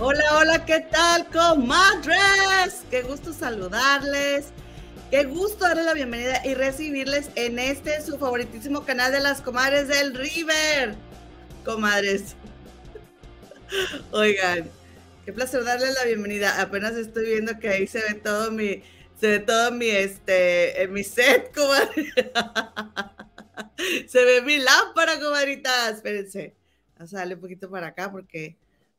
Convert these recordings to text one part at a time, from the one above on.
Hola, hola, ¿qué tal, comadres? Qué gusto saludarles. Qué gusto darles la bienvenida y recibirles en este su favoritísimo canal de las comadres del River. Comadres. Oigan, qué placer darles la bienvenida. Apenas estoy viendo que ahí se ve todo mi, se ve todo mi, este, mi set, comadre. Se ve mi lámpara, comadritas. Espérense. Vamos a darle un poquito para acá porque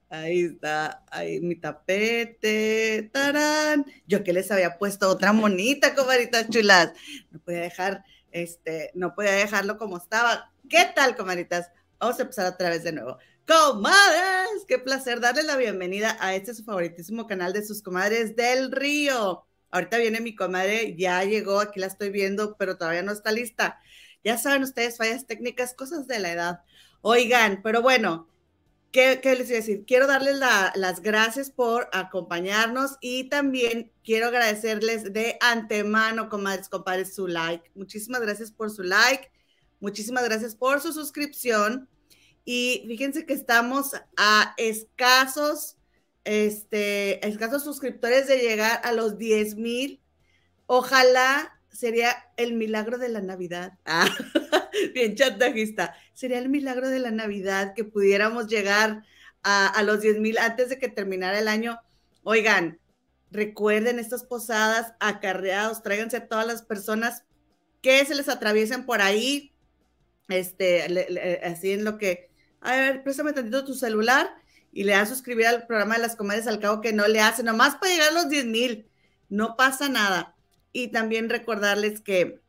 ahí está, ahí mi tapete. ¡Tarán! Yo que les había puesto otra monita, comadritas chulas. No podía dejar, este, no podía dejarlo como estaba. ¿Qué tal, comadritas? Vamos a empezar otra vez de nuevo. Comadres, qué placer darles la bienvenida a este su favoritísimo canal de sus comadres del río. Ahorita viene mi comadre, ya llegó, aquí la estoy viendo, pero todavía no está lista. Ya saben ustedes, fallas técnicas, cosas de la edad. Oigan, pero bueno, ¿qué, les voy a decir? Quiero darles las gracias por acompañarnos y también quiero agradecerles de antemano, comadres, compadres, su like. Muchísimas gracias por su like. Muchísimas gracias por su suscripción. Y fíjense que estamos a escasos, este, escasos suscriptores de llegar a los 10 mil. Ojalá sería el milagro de la Navidad. Ah, bien chantajista. Sería el milagro de la Navidad que pudiéramos llegar a, los 10 mil antes de que terminara el año. Oigan, recuerden estas posadas acarreados, tráiganse a todas las personas que se les atraviesen por ahí, este, así en lo que, a ver, préstame tantito tu celular y le das suscribir al programa de las comadres al cabo que no le hace, nomás para llegar a los 10 mil, no pasa nada. Y también recordarles que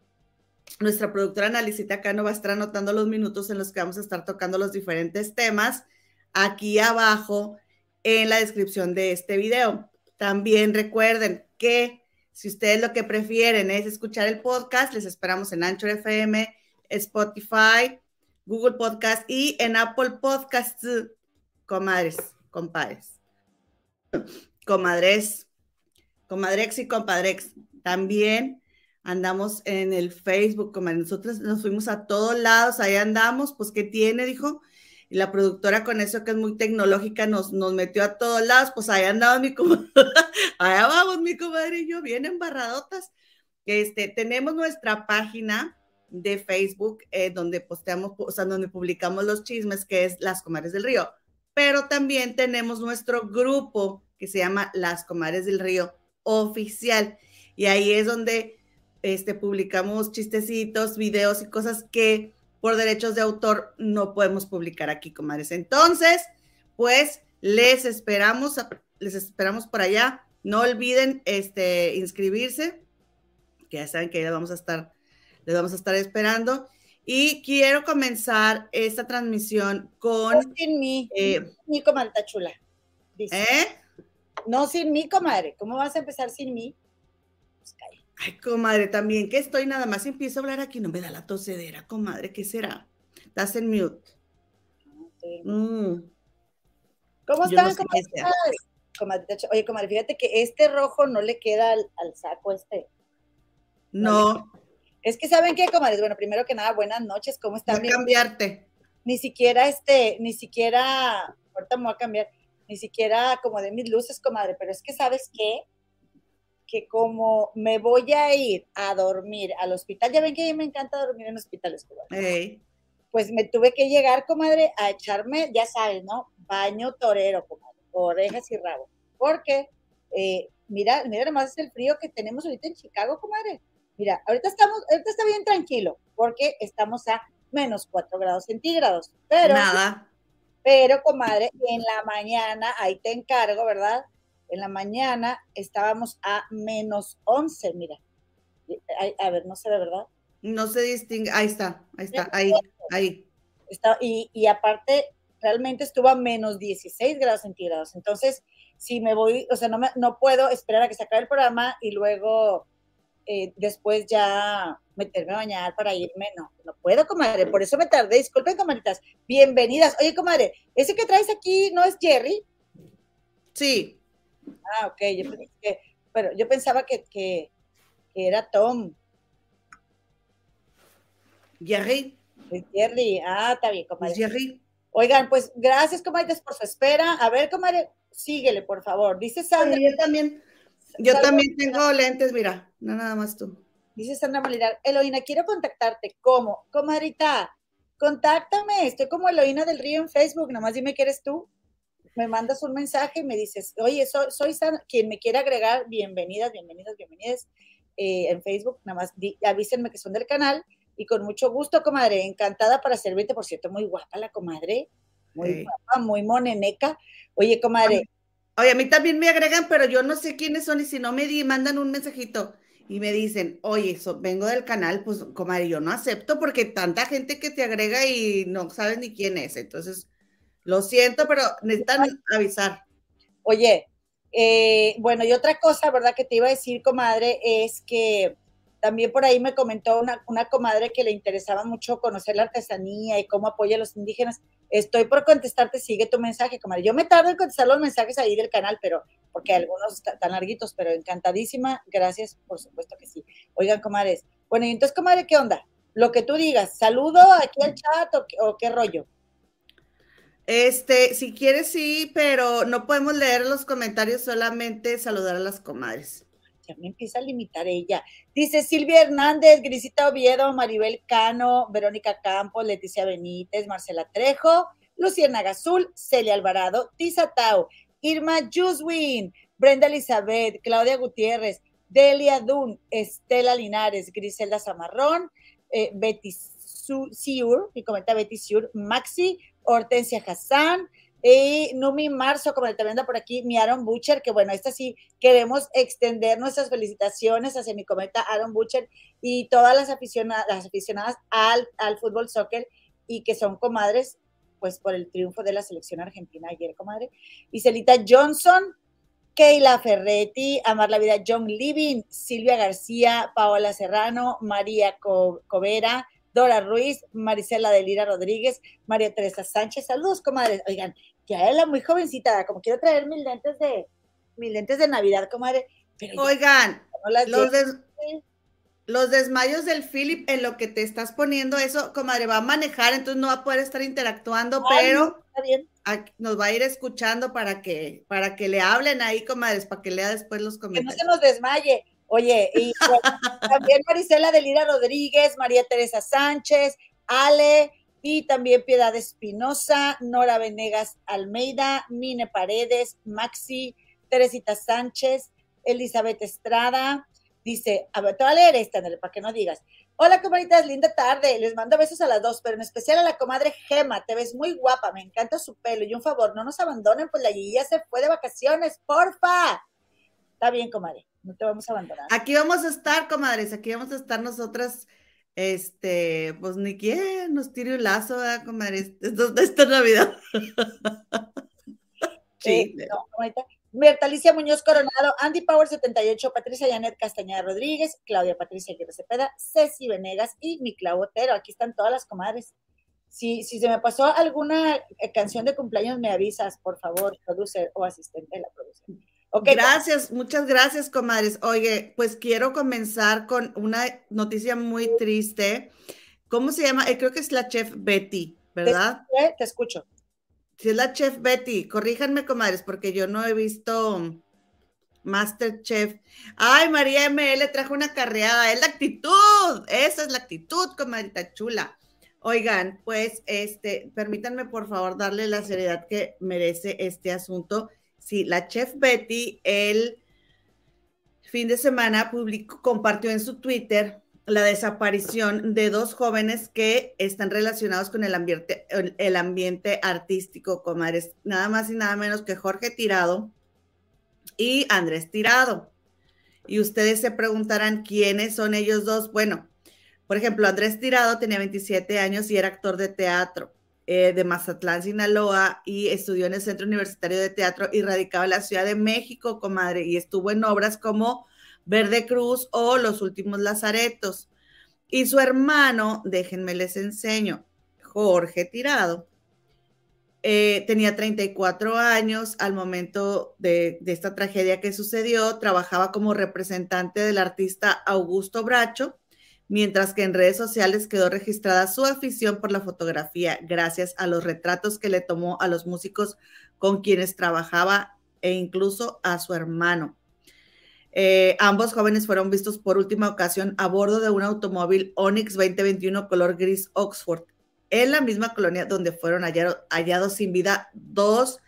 nuestra productora Analicita Cano va a estar anotando los minutos en los que vamos a estar tocando los diferentes temas aquí abajo en la descripción de este video. También recuerden que si ustedes lo que prefieren es escuchar el podcast, les esperamos en Anchor FM, Spotify, Google Podcast y en Apple Podcasts, comadres, compadres. Comadres, comadrex y compadrex. También andamos en el Facebook, como nosotros nos fuimos a todos lados, ahí andamos, pues ¿qué tiene? Dijo. Y la productora con eso que es muy tecnológica nos, nos metió a todos lados, pues ahí andamos mi comadre, allá vamos mi comadre y yo, bien embarradotas. Este, tenemos nuestra página de Facebook eh, donde posteamos, o sea, donde publicamos los chismes, que es Las Comadres del Río. Pero también tenemos nuestro grupo que se llama Las Comadres del Río Oficial. Y ahí es donde este, publicamos chistecitos, videos y cosas que por derechos de autor no podemos publicar aquí, comadres. Entonces, pues les esperamos, les esperamos por allá. No olviden este, inscribirse, que ya saben que ya vamos a estar, les vamos a estar esperando. Y quiero comenzar esta transmisión con. No sin mí, eh, mi comadre chula. ¿Eh? No sin mí, comadre. ¿Cómo vas a empezar sin mí? Pues Ay, comadre, también que estoy nada más empiezo a hablar aquí, no me da la tosedera, comadre, ¿qué será? Estás en mute. Mm. ¿Cómo están? Oye, comadre, fíjate que este rojo no le queda al, saco este. No. es que saben qué, comadre, bueno, primero que nada, buenas noches, ¿cómo están? Voy a cambiarte. Ni siquiera este, ni siquiera, ahorita me voy a cambiar, ni siquiera como de mis luces, comadre, pero es que sabes qué, que como me voy a ir a dormir al hospital, ya ven que a mí me encanta dormir en hospitales, pues me tuve que llegar, comadre, a echarme, ya sabes, ¿no? Baño torero, comadre, orejas y rabo. Porque, eh, mira, mira nomás el frío que tenemos ahorita en Chicago, comadre. Mira, ahorita estamos, ahorita está bien tranquilo, porque estamos a menos 4 grados centígrados. Pero, Nada. Pero, comadre, en la mañana, ahí te encargo, ¿verdad? En la mañana estábamos a menos 11, mira. A, ver, no se ve, ¿verdad? No se distingue, ahí está, ahí está, ahí, ahí. Está, y, y aparte, realmente estuvo a menos 16 grados centígrados. Entonces, si me voy, o sea, no, me, no puedo esperar a que se acabe el programa y luego eh, después ya meterme a bañar para irme. No, no puedo, comadre. Por eso me tardé. Disculpen, comadritas. Bienvenidas. Oye, comadre, ¿ese que traes aquí no es Jerry? Sí. Ah, ok, yo, pero yo pensaba que, que, era Tom. Jerry. Es Jerry, ah, está bien, comadre. Jerry. Oigan, pues gracias, comadres, por su espera. A ver, comadre, síguele, por favor. Dice Sandra. yo también, yo también tengo lentes, mira, no nada más tú. Dice Sandra Molinar, Eloína, quiero contactarte. ¿Cómo? Comadrita, contáctame, estoy como Eloína del Río en Facebook, nomás dime que eres tú. Me mandas un mensaje y me dices, oye, soy, soy Sandra, quien me quiera agregar, bienvenidas, bienvenidas, bienvenidas eh, en Facebook, nada más avísenme que son del canal y con mucho gusto, comadre, encantada para servirte, por cierto, muy guapa la comadre, muy guapa, muy moneneca. Oye, comadre. Oye, a mí también me agregan, pero yo no sé quiénes son y si no me di, mandan un mensajito y me dicen, oye, vengo del canal, pues, comadre, yo no acepto porque tanta gente que te agrega y no sabes ni quién es. Entonces, lo siento, pero necesitan avisar. Oye, eh, bueno, y otra cosa, ¿verdad? Que te iba a decir, comadre, es que también por ahí me comentó una, una, comadre que le interesaba mucho conocer la artesanía y cómo apoya a los indígenas. Estoy por contestarte, sigue tu mensaje, comadre. Yo me tardo en contestar los mensajes ahí del canal, pero porque algunos están larguitos, pero encantadísima. Gracias, por supuesto que sí. Oigan, comadres. Bueno, y entonces, comadre, ¿qué onda? Lo que tú digas, saludo aquí al chat o, qué rollo. Este, si quieres, sí, pero no podemos leer los comentarios, solamente saludar a las comadres. Ya me empieza a limitar ella. Dice Silvia Hernández, Grisita Oviedo, Maribel Cano, Verónica Campos, Leticia Benítez, Marcela Trejo, Luciana Gazul, Celia Alvarado, Tisa Tau, Irma Juswin, Brenda Elizabeth, Claudia Gutiérrez, Delia Dun, Estela Linares, Griselda Zamarrón, eh, Betty Siur, y comenta Betty Siur, Maxi, Hortensia Hassan, y Numi Marzo, como también anda por aquí, mi Aaron Butcher, que bueno, esta sí queremos extender nuestras felicitaciones hacia mi cometa Aaron Butcher y todas las aficionadas, las aficionadas al, al fútbol soccer y que son comadres pues por el triunfo de la selección argentina ayer, comadre. Y Celita Johnson, Keila Ferretti, Amar la Vida John Living, Silvia García, Paola Serrano, María Covera, Dora Ruiz, Marisela Delira Rodríguez, María Teresa Sánchez. Saludos, comadres. Oigan, ya es la muy jovencita, como quiero traer mis lentes de, mis lentes de Navidad, comadre. Oigan, los, los desmayos del Philip en lo que te estás poniendo, eso, comadre, va a manejar, entonces no va a poder estar interactuando, pero nos va a ir escuchando para que, para que le hablen ahí, comadres, para que lea después los comentarios. Que no se nos desmaye. Oye, y también Marisela Delira Rodríguez, María Teresa Sánchez, Ale, y también Piedad Espinosa, Nora Venegas Almeida, Mine Paredes, Maxi, Teresita Sánchez, Elizabeth Estrada, Dice, a ver, te voy a leer esta, para que no digas. Hola, comadritas, linda tarde. Les mando besos a las dos, pero en especial a la comadre Gema. Te ves muy guapa, me encanta su pelo. Y un favor, no nos abandonen, pues la ya se fue de vacaciones, porfa. Está bien, comadre, no te vamos a abandonar. Aquí vamos a estar, comadres, aquí vamos a estar nosotras. Este, pues ni quién nos tire un lazo, ¿verdad, comadres? Esto, esta Navidad. sí. Eh, no, Berta Alicia Muñoz Coronado, Andy Power 78, Patricia Janet Castañeda Rodríguez, Claudia Patricia Aguirre Cepeda, Ceci Venegas y mi Clau Otero. Aquí están todas las comadres. Si, si se me pasó alguna eh, canción de cumpleaños, me avisas, por favor, producer o asistente de la producción. Okay, gracias, muchas gracias, comadres. Oye, pues quiero comenzar con una noticia muy triste. ¿Cómo se llama? Eh, creo que es la chef Betty, ¿verdad? te escucho. Si es la chef Betty, corríjanme, comadres, porque yo no he visto Masterchef. Ay, María ML trajo una carreada. Es la actitud. Esa es la actitud, comadrita chula. Oigan, pues, este, permítanme por favor darle la seriedad que merece este asunto. Sí, la chef Betty el fin de semana publicó, compartió en su Twitter la desaparición de dos jóvenes que están relacionados con el ambiente, el ambiente artístico, comadres, nada más y nada menos que Jorge Tirado y Andrés Tirado. Y ustedes se preguntarán quiénes son ellos dos. Bueno, por ejemplo, Andrés Tirado tenía 27 años y era actor de teatro eh, de Mazatlán, Sinaloa, y estudió en el Centro Universitario de Teatro y radicaba en la Ciudad de México, comadre, y estuvo en obras como Verde Cruz o Los Últimos Lazaretos. Y su hermano, déjenme les enseño, Jorge Tirado, eh, tenía 34 años al momento de, de, esta tragedia que sucedió, trabajaba como representante del artista Augusto Bracho, mientras que en redes sociales quedó registrada su afición por la fotografía gracias a los retratos que le tomó a los músicos con quienes trabajaba e incluso a su hermano. Eh, ambos jóvenes fueron vistos por última ocasión a bordo de un automóvil Onix 2021 color gris Oxford, en la misma colonia donde fueron hallados sin vida dos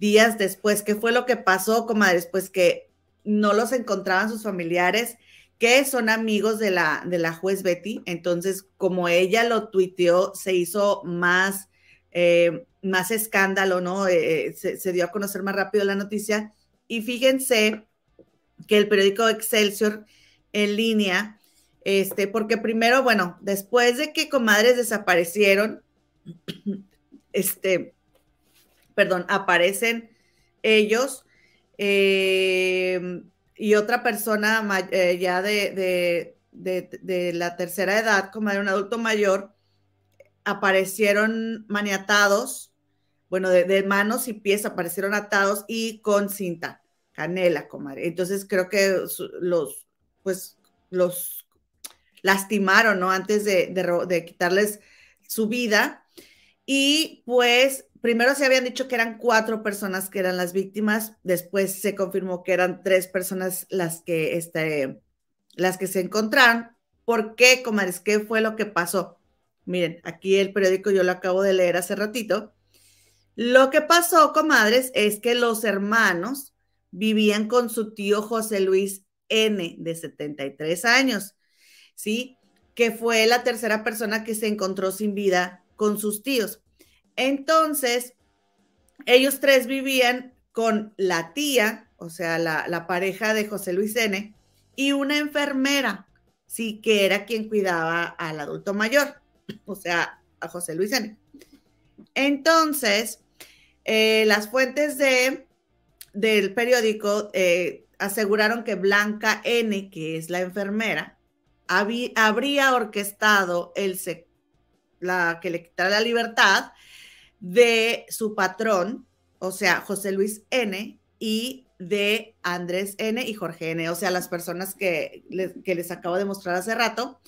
días después. ¿Qué fue lo que pasó, comadres? Pues que no los encontraban sus familiares, que son amigos de la, de la juez Betty. Entonces, como ella lo tuiteó, se hizo más, eh, más escándalo, ¿no? Eh, eh, se, se dio a conocer más rápido la noticia. Y fíjense que el periódico Excelsior en línea, este, porque primero, bueno, después de que comadres desaparecieron, este, perdón, aparecen ellos eh, y otra persona eh, ya de, de, la tercera edad, como era un adulto mayor, aparecieron maniatados, bueno, de, manos y pies aparecieron atados y con cinta, canela, comadre. Entonces creo que los, pues, los lastimaron, ¿no? Antes de, de quitarles su vida. Y pues primero se habían dicho que eran cuatro personas que eran las víctimas, después se confirmó que eran tres personas las que, este, las que se encontraron. ¿Por qué, comadres? ¿Qué fue lo que pasó? Miren, aquí el periódico yo lo acabo de leer hace ratito. Lo que pasó, comadres, es que los hermanos vivían con su tío José Luis N, de 73 años, ¿sí? Que fue la tercera persona que se encontró sin vida con sus tíos. Entonces, ellos tres vivían con la tía, o sea, la, pareja de José Luis N., y una enfermera, sí, que era quien cuidaba al adulto mayor, o sea, a José Luis N. Entonces, eh, las fuentes de, del periódico eh, aseguraron que Blanca N., que es la enfermera, habría orquestado el, la que le quitara la libertad de su patrón, o sea, José Luis N. y de Andrés N. y Jorge N., o sea, las personas que les, que les acabo de mostrar hace rato.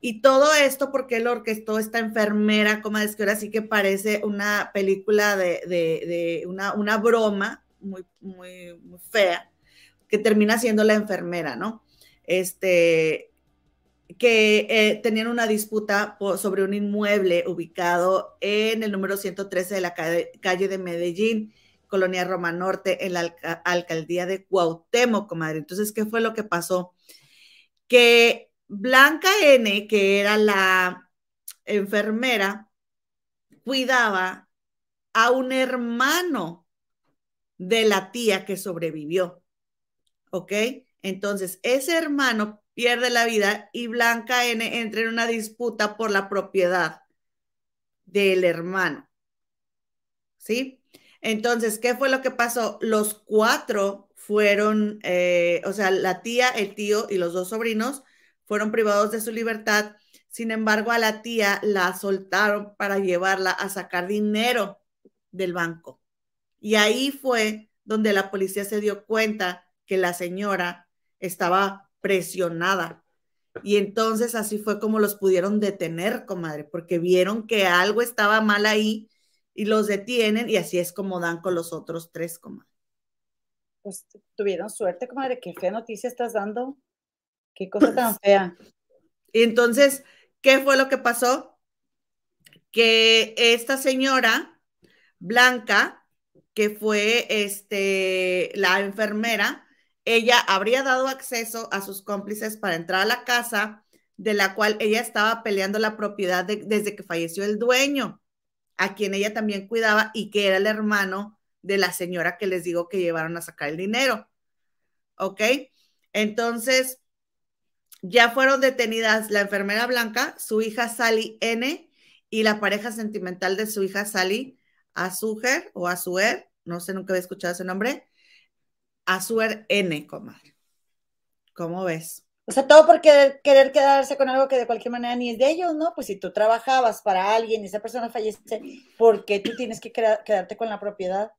Y todo esto porque él orquestó esta enfermera, como es que ahora sí que parece una película de, de, una, una, broma muy, muy, muy fea, que termina siendo la enfermera, ¿no? Este, que eh, tenían una disputa sobre un inmueble ubicado en el número 113 de la calle, de Medellín, Colonia Roma Norte, en la alcaldía de Cuauhtémoc, comadre. Entonces, ¿qué fue lo que pasó? Que Blanca N., que era la enfermera, cuidaba a un hermano de la tía que sobrevivió. ¿Ok? Entonces, ese hermano pierde la vida y Blanca N entra en una disputa por la propiedad del hermano. ¿Sí? Entonces, ¿qué fue lo que pasó? Los cuatro fueron, eh, o sea, la tía, el tío y los dos sobrinos fueron privados de su libertad. Sin embargo, a la tía la soltaron para llevarla a sacar dinero del banco. Y ahí fue donde la policía se dio cuenta que la señora estaba presionada. Y entonces así fue como los pudieron detener, comadre, porque vieron que algo estaba mal ahí y los detienen y así es como dan con los otros tres, comadre. Pues tuvieron suerte, comadre, qué fea noticia estás dando. Qué cosa tan fea. Y entonces, ¿qué fue lo que pasó? Que esta señora, Blanca, que fue este, la enfermera, ella habría dado acceso a sus cómplices para entrar a la casa de la cual ella estaba peleando la propiedad desde que falleció el dueño, a quien ella también cuidaba y que era el hermano de la señora que les digo que llevaron a sacar el dinero. ¿Ok? Entonces, ya fueron detenidas la enfermera Blanca, su hija Sally N y la pareja sentimental de su hija Sally, Azuher o Azuer, no sé, nunca había escuchado ese nombre, Azuer N, comadre. ¿Cómo ves? O sea, todo por querer, quedarse con algo que de cualquier manera ni es de ellos, ¿no? Pues si tú trabajabas para alguien y esa persona fallece, ¿por qué tú tienes que quedarte con la propiedad?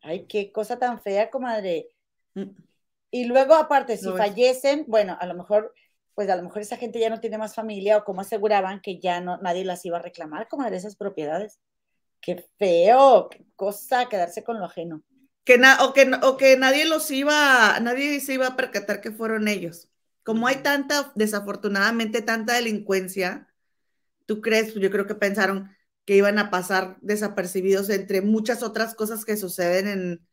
Ay, qué cosa tan fea, comadre. Mm. Y luego, aparte, si fallecen, bueno, a lo mejor, pues a lo mejor esa gente ya no tiene más familia o como aseguraban que ya no, nadie las iba a reclamar, comadre, esas propiedades. Qué feo, qué cosa quedarse con lo ajeno. Que o, que, o que nadie los iba, nadie se iba a percatar que fueron ellos. Como hay tanta, desafortunadamente, tanta delincuencia, ¿tú crees? Yo creo que pensaron que iban a pasar desapercibidos entre muchas otras cosas que suceden en,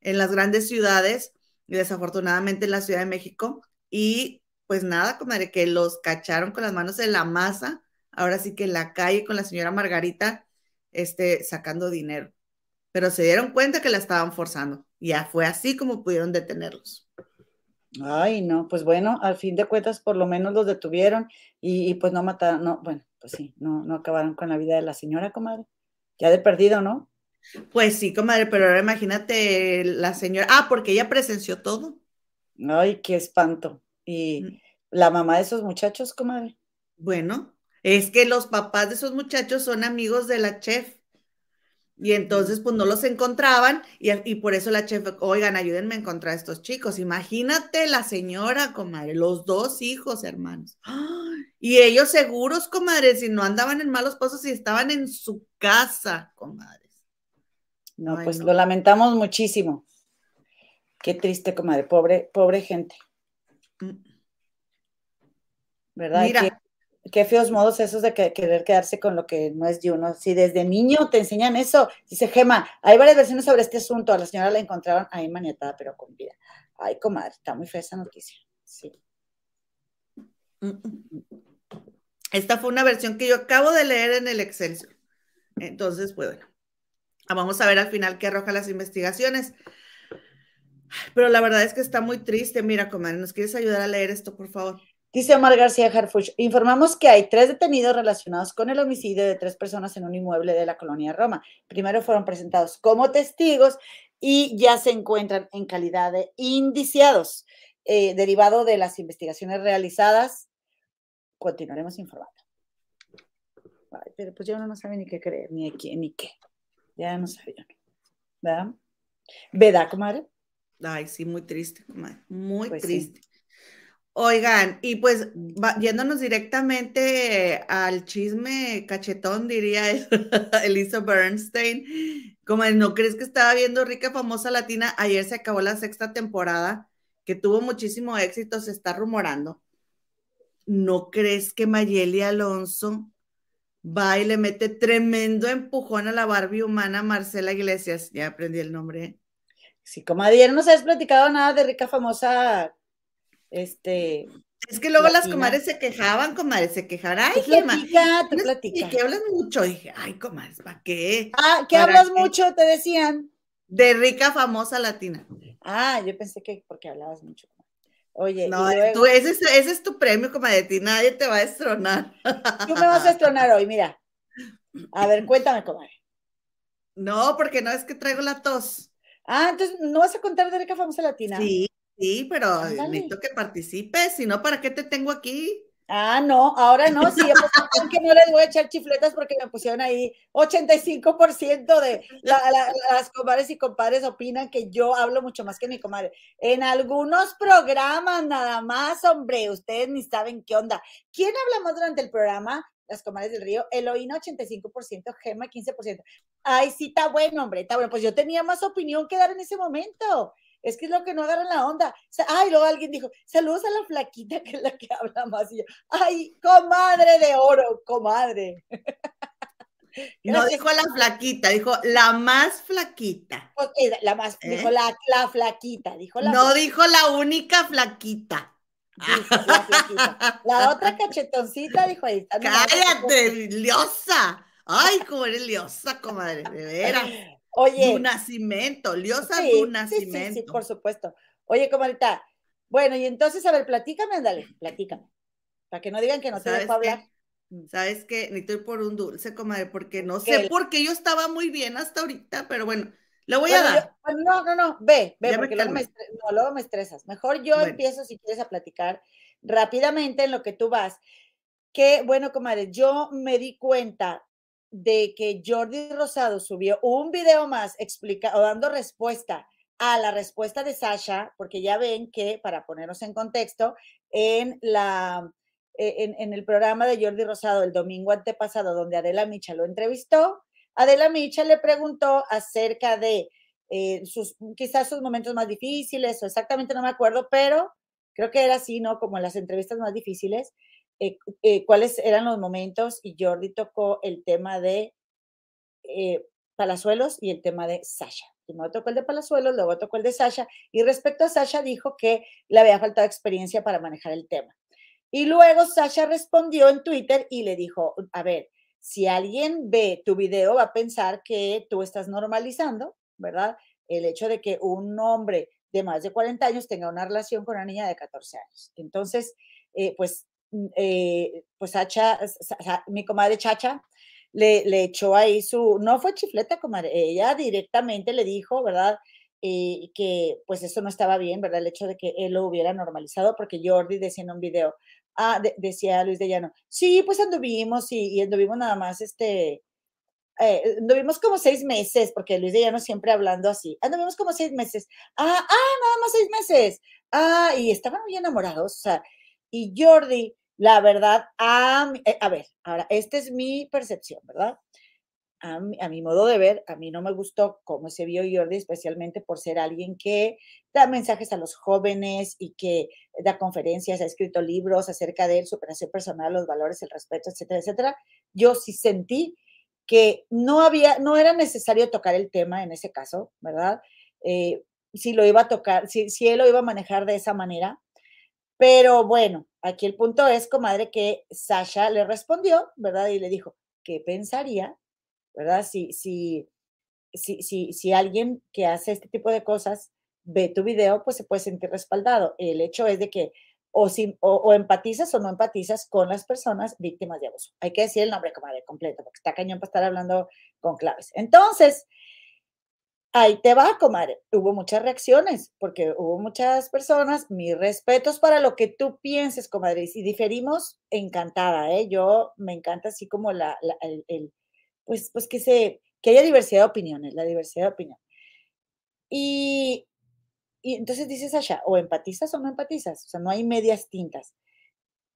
en las grandes ciudades y desafortunadamente en la Ciudad de México. Y pues nada, comadre, que los cacharon con las manos en la masa, ahora sí que en la calle con la señora Margarita, este, sacando dinero. Pero se dieron cuenta que la estaban forzando. Ya fue así como pudieron detenerlos. Ay, no, pues bueno, al fin de cuentas por lo menos los detuvieron y, pues no mataron, no, bueno, pues sí, no, no acabaron con la vida de la señora, comadre. Ya de perdido, ¿no? Pues sí, comadre, pero ahora imagínate la señora, ah, porque ella presenció todo. Ay, qué espanto. Y mm. la mamá de esos muchachos, comadre. Bueno, es que los papás de esos muchachos son amigos de la chef. Y entonces, pues no los encontraban y, por eso la chef, oigan, ayúdenme a encontrar a estos chicos. Imagínate la señora, comadre, los dos hijos, hermanos. Y ellos seguros, comadre, si no andaban en malos pasos y estaban en su casa, comadres. No, pues lo lamentamos muchísimo. Qué triste, comadre, pobre, pobre gente. Mm. ¿Verdad? Mira, qué feos modos esos de querer quedarse con lo que no es de uno. Si desde niño te enseñan eso, dice Gema, hay varias versiones sobre este asunto. A la señora la encontraron ahí maniatada, pero con vida. Ay, comadre, está muy fea esa noticia. Sí. Esta fue una versión que yo acabo de leer en el Excelsior. Entonces, pues bueno, vamos a ver al final qué arroja las investigaciones. Pero la verdad es que está muy triste. Mira, comadre, ¿nos quieres ayudar a leer esto, por favor? Dice Omar García Harfuch, informamos que hay tres detenidos relacionados con el homicidio de tres personas en un inmueble de la colonia Roma. Primero fueron presentados como testigos y ya se encuentran en calidad de indiciados. Eh, derivado de las investigaciones realizadas, continuaremos informando. pero pues ya no sabe ni qué creer, ni qué, ni qué. Ya no sabe yo. ¿Verdad? ¿Verdad, comadre? Ay, sí, muy triste, comadre. Muy pues triste. Oigan, y pues yéndonos directamente al chisme cachetón, diría Elisa Bernstein, como no crees que estaba viendo Rica Famosa Latina, ayer se acabó la sexta temporada, que tuvo muchísimo éxito, se está rumorando. ¿No crees que Mayeli Alonso va y le mete tremendo empujón a la Barbie humana Marcela Iglesias? Ya aprendí el nombre. Sí, como ayer no se has platicado nada de Rica Famosa este. Es que luego las comadres se quejaban, comadres, se quejarán. Ay, platica, tú platica. que hablas mucho. dije, ay, comadres, ¿para qué? Ah, que hablas mucho, te decían. De rica, famosa latina. Ah, yo pensé que porque hablabas mucho. Oye, no, tú, ese, es, tu premio, comadre, ti nadie te va a destronar. Tú me vas a destronar hoy, mira. A ver, cuéntame, comadre. No, porque no es que traigo la tos. Ah, entonces, ¿no vas a contar de rica, famosa latina? Sí, Sí, pero necesito que participes, si no, ¿para qué te tengo aquí? Ah, no, ahora no, sí, que no les voy a echar chifletas porque me pusieron ahí 85% de las comadres y compadres opinan que yo hablo mucho más que mi comadre. En algunos programas nada más, hombre, ustedes ni saben qué onda. ¿Quién habla más durante el programa? Las comadres del río, Eloína 85%, Gema 15%. Ay, sí, está bueno, hombre, está bueno. Pues yo tenía más opinión que dar en ese momento. Es que es lo que no agarra la onda. ay, luego alguien dijo, saludos a la flaquita que es la que habla más. Y yo, ay, comadre de oro, comadre. No dijo la flaquita, dijo la más flaquita. la más, dijo ¿Eh? la, la, flaquita, dijo la No dijo la única flaquita. la, otra cachetoncita dijo ahí. Cállate, liosa. Ay, cómo eres liosa, comadre, de veras. Oye. Tu nacimiento, Liosa sí, nacimiento. Sí, sí, por supuesto. Oye, comadita, bueno, y entonces, a ver, platícame, ándale, platícame. Para que no digan que no te dejo hablar. ¿Sabes qué? Necesito ir por un dulce, comadre, porque no sé por qué yo estaba muy bien hasta ahorita, pero bueno, le voy a dar. no, no, no, ve, ve, porque luego me, no, luego me, estresas. Mejor yo empiezo, si quieres, a platicar rápidamente en lo que tú vas. Que, bueno, comadre, yo me di cuenta de que Jordi Rosado subió un video más explicando, dando respuesta a la respuesta de Sasha, porque ya ven que, para ponernos en contexto, en, la, e, en, el programa de Jordi Rosado el domingo antepasado, donde Adela Micha lo entrevistó, Adela Micha le preguntó acerca de eh, sus, quizás sus momentos más difíciles, o exactamente no me acuerdo, pero creo que era así, ¿no? Como en las entrevistas más difíciles, eh, eh, cuáles eran los momentos y Jordi tocó el tema de Palazuelos y el tema de Sasha. Primero tocó el de Palazuelos, luego tocó el de Sasha, y respecto a Sasha dijo que le había faltado experiencia para manejar el tema. Y luego Sasha respondió en Twitter y le dijo, a ver, si alguien ve tu video va a pensar que tú estás normalizando, ¿verdad? El hecho de que un hombre de más de 40 años tenga una relación con una niña de 14 años. Entonces, eh, pues, eh, pues Sacha, mi comadre Chacha, le, le, echó ahí su, no fue chifleta, comadre, ella directamente le dijo, ¿verdad? Eh, que pues eso no estaba bien, ¿verdad? El hecho de que él lo hubiera normalizado, porque Jordi decía en un video, ah, decía Luis de Llano, sí, pues anduvimos y, y anduvimos nada más, este, eh, anduvimos como seis meses, porque Luis de Llano siempre hablando así, anduvimos como seis meses, ah, ah, nada más seis meses, ah, y estaban muy enamorados, o sea, y Jordi, la verdad, a, eh, a ver, ahora, esta es mi percepción, ¿verdad? a mi, modo de ver, a mí no me gustó cómo se vio Jordi, especialmente por ser alguien que da mensajes a los jóvenes y que da conferencias, ha escrito libros acerca de superación personal, los valores, el respeto, etcétera, etcétera. Yo sí sentí que no había, no era necesario tocar el tema en ese caso, ¿verdad? Eh, si lo iba a tocar, si, si él lo iba a manejar de esa manera. Pero bueno, aquí el punto es, comadre, que Sasha le respondió, ¿verdad? Y le dijo, ¿qué pensaría ¿verdad? Si, si, si, si, si alguien que hace este tipo de cosas ve tu video, pues se puede sentir respaldado. El hecho es de que o, si, o, empatizas o no empatizas con las personas víctimas de abuso. Hay que decir el nombre, comadre, completo, porque está cañón para estar hablando con claves. Entonces, ahí te va, comadre. Hubo muchas reacciones, porque hubo muchas personas. Mis respetos para lo que tú pienses, comadre. Y si diferimos, encantada, ¿eh? Yo me encanta así como la, el, pues, pues que, se, que haya diversidad de opiniones, la diversidad de opinión. Y, y entonces dice Sasha, o empatizas o no empatizas, o sea, no hay medias tintas.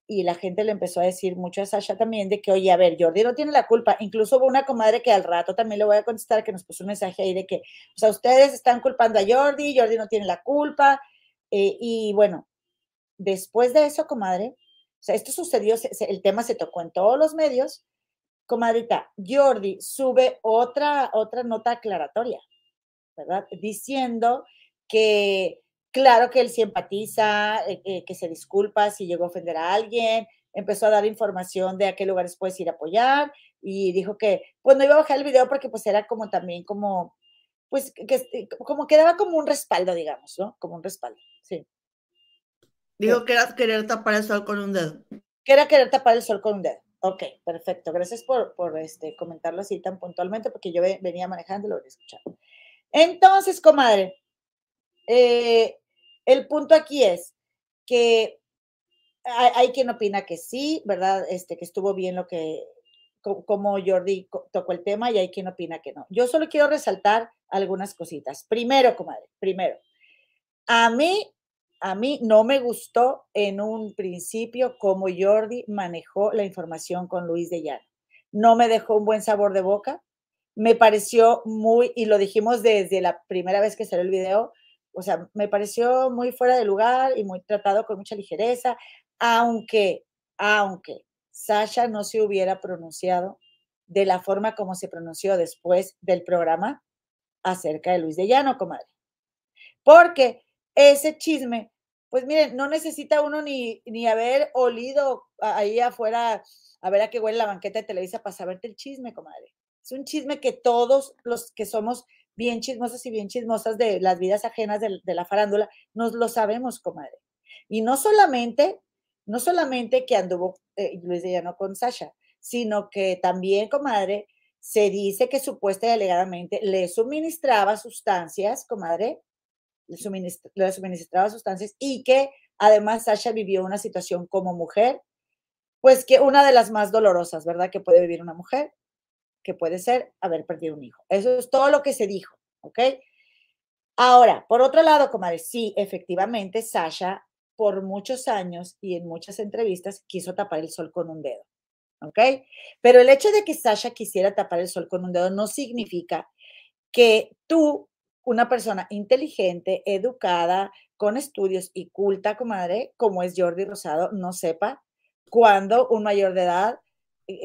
Y la gente le empezó a decir mucho a Sasha también de que, oye, a ver, Jordi no tiene la culpa. Incluso hubo una comadre que al rato también le voy a contestar que nos puso un mensaje ahí de que, o sea, ustedes están culpando a Jordi, Jordi no tiene la culpa. Eh, y bueno, después de eso, comadre, o sea, esto sucedió, el tema se tocó en todos los medios comadrita, Jordi sube otra, otra nota aclaratoria, ¿verdad? Diciendo que, claro que él sí empatiza, eh, eh, que se disculpa si llegó a ofender a alguien, empezó a dar información de a qué lugares puedes ir a apoyar y dijo que, pues no iba a bajar el video porque pues era como también como, pues que, este, como quedaba como un respaldo, digamos, ¿no? Como un respaldo, sí. Dijo que era querer tapar el sol con un dedo. Que era querer tapar el sol con un dedo. Ok, perfecto. Gracias por, por este, comentarlo así tan puntualmente, porque yo venía manejando y lo voy a escuchar. Entonces, comadre, eh, el punto aquí es que hay, quien opina que sí, ¿verdad? Este, que estuvo bien lo que, como Jordi tocó el tema y hay quien opina que no. Yo solo quiero resaltar algunas cositas. Primero, comadre, primero, a mí a mí no me gustó en un principio cómo Jordi manejó la información con Luis de Llano. No me dejó un buen sabor de boca. Me pareció muy, y lo dijimos desde la primera vez que salió el video, o sea, me pareció muy fuera de lugar y muy tratado con mucha ligereza, aunque, aunque Sasha no se hubiera pronunciado de la forma como se pronunció después del programa acerca de Luis de Llano, comadre. Porque ese chisme pues miren, no necesita uno ni, ni haber olido ahí afuera a ver a qué huele la banqueta de Televisa para saberte el chisme, comadre. Es un chisme que todos los que somos bien chismosos y bien chismosas de las vidas ajenas de, la farándula, nos lo sabemos, comadre. Y no solamente, no solamente que anduvo eh, Luis de Llano con Sasha, sino que también, comadre, se dice que supuesta y alegadamente le suministraba sustancias, comadre, le, suministraba sustancias y que además Sasha vivió una situación como mujer, pues que una de las más dolorosas, ¿verdad? Que puede vivir una mujer, que puede ser haber perdido un hijo. Eso es todo lo que se dijo, ¿ok? Ahora, por otro lado, comadre, sí, efectivamente, Sasha por muchos años y en muchas entrevistas quiso tapar el sol con un dedo, ¿ok? Pero el hecho de que Sasha quisiera tapar el sol con un dedo no significa que tú una persona inteligente, educada, con estudios y culta, comadre, como es Jordi Rosado, no sepa cuándo un mayor de edad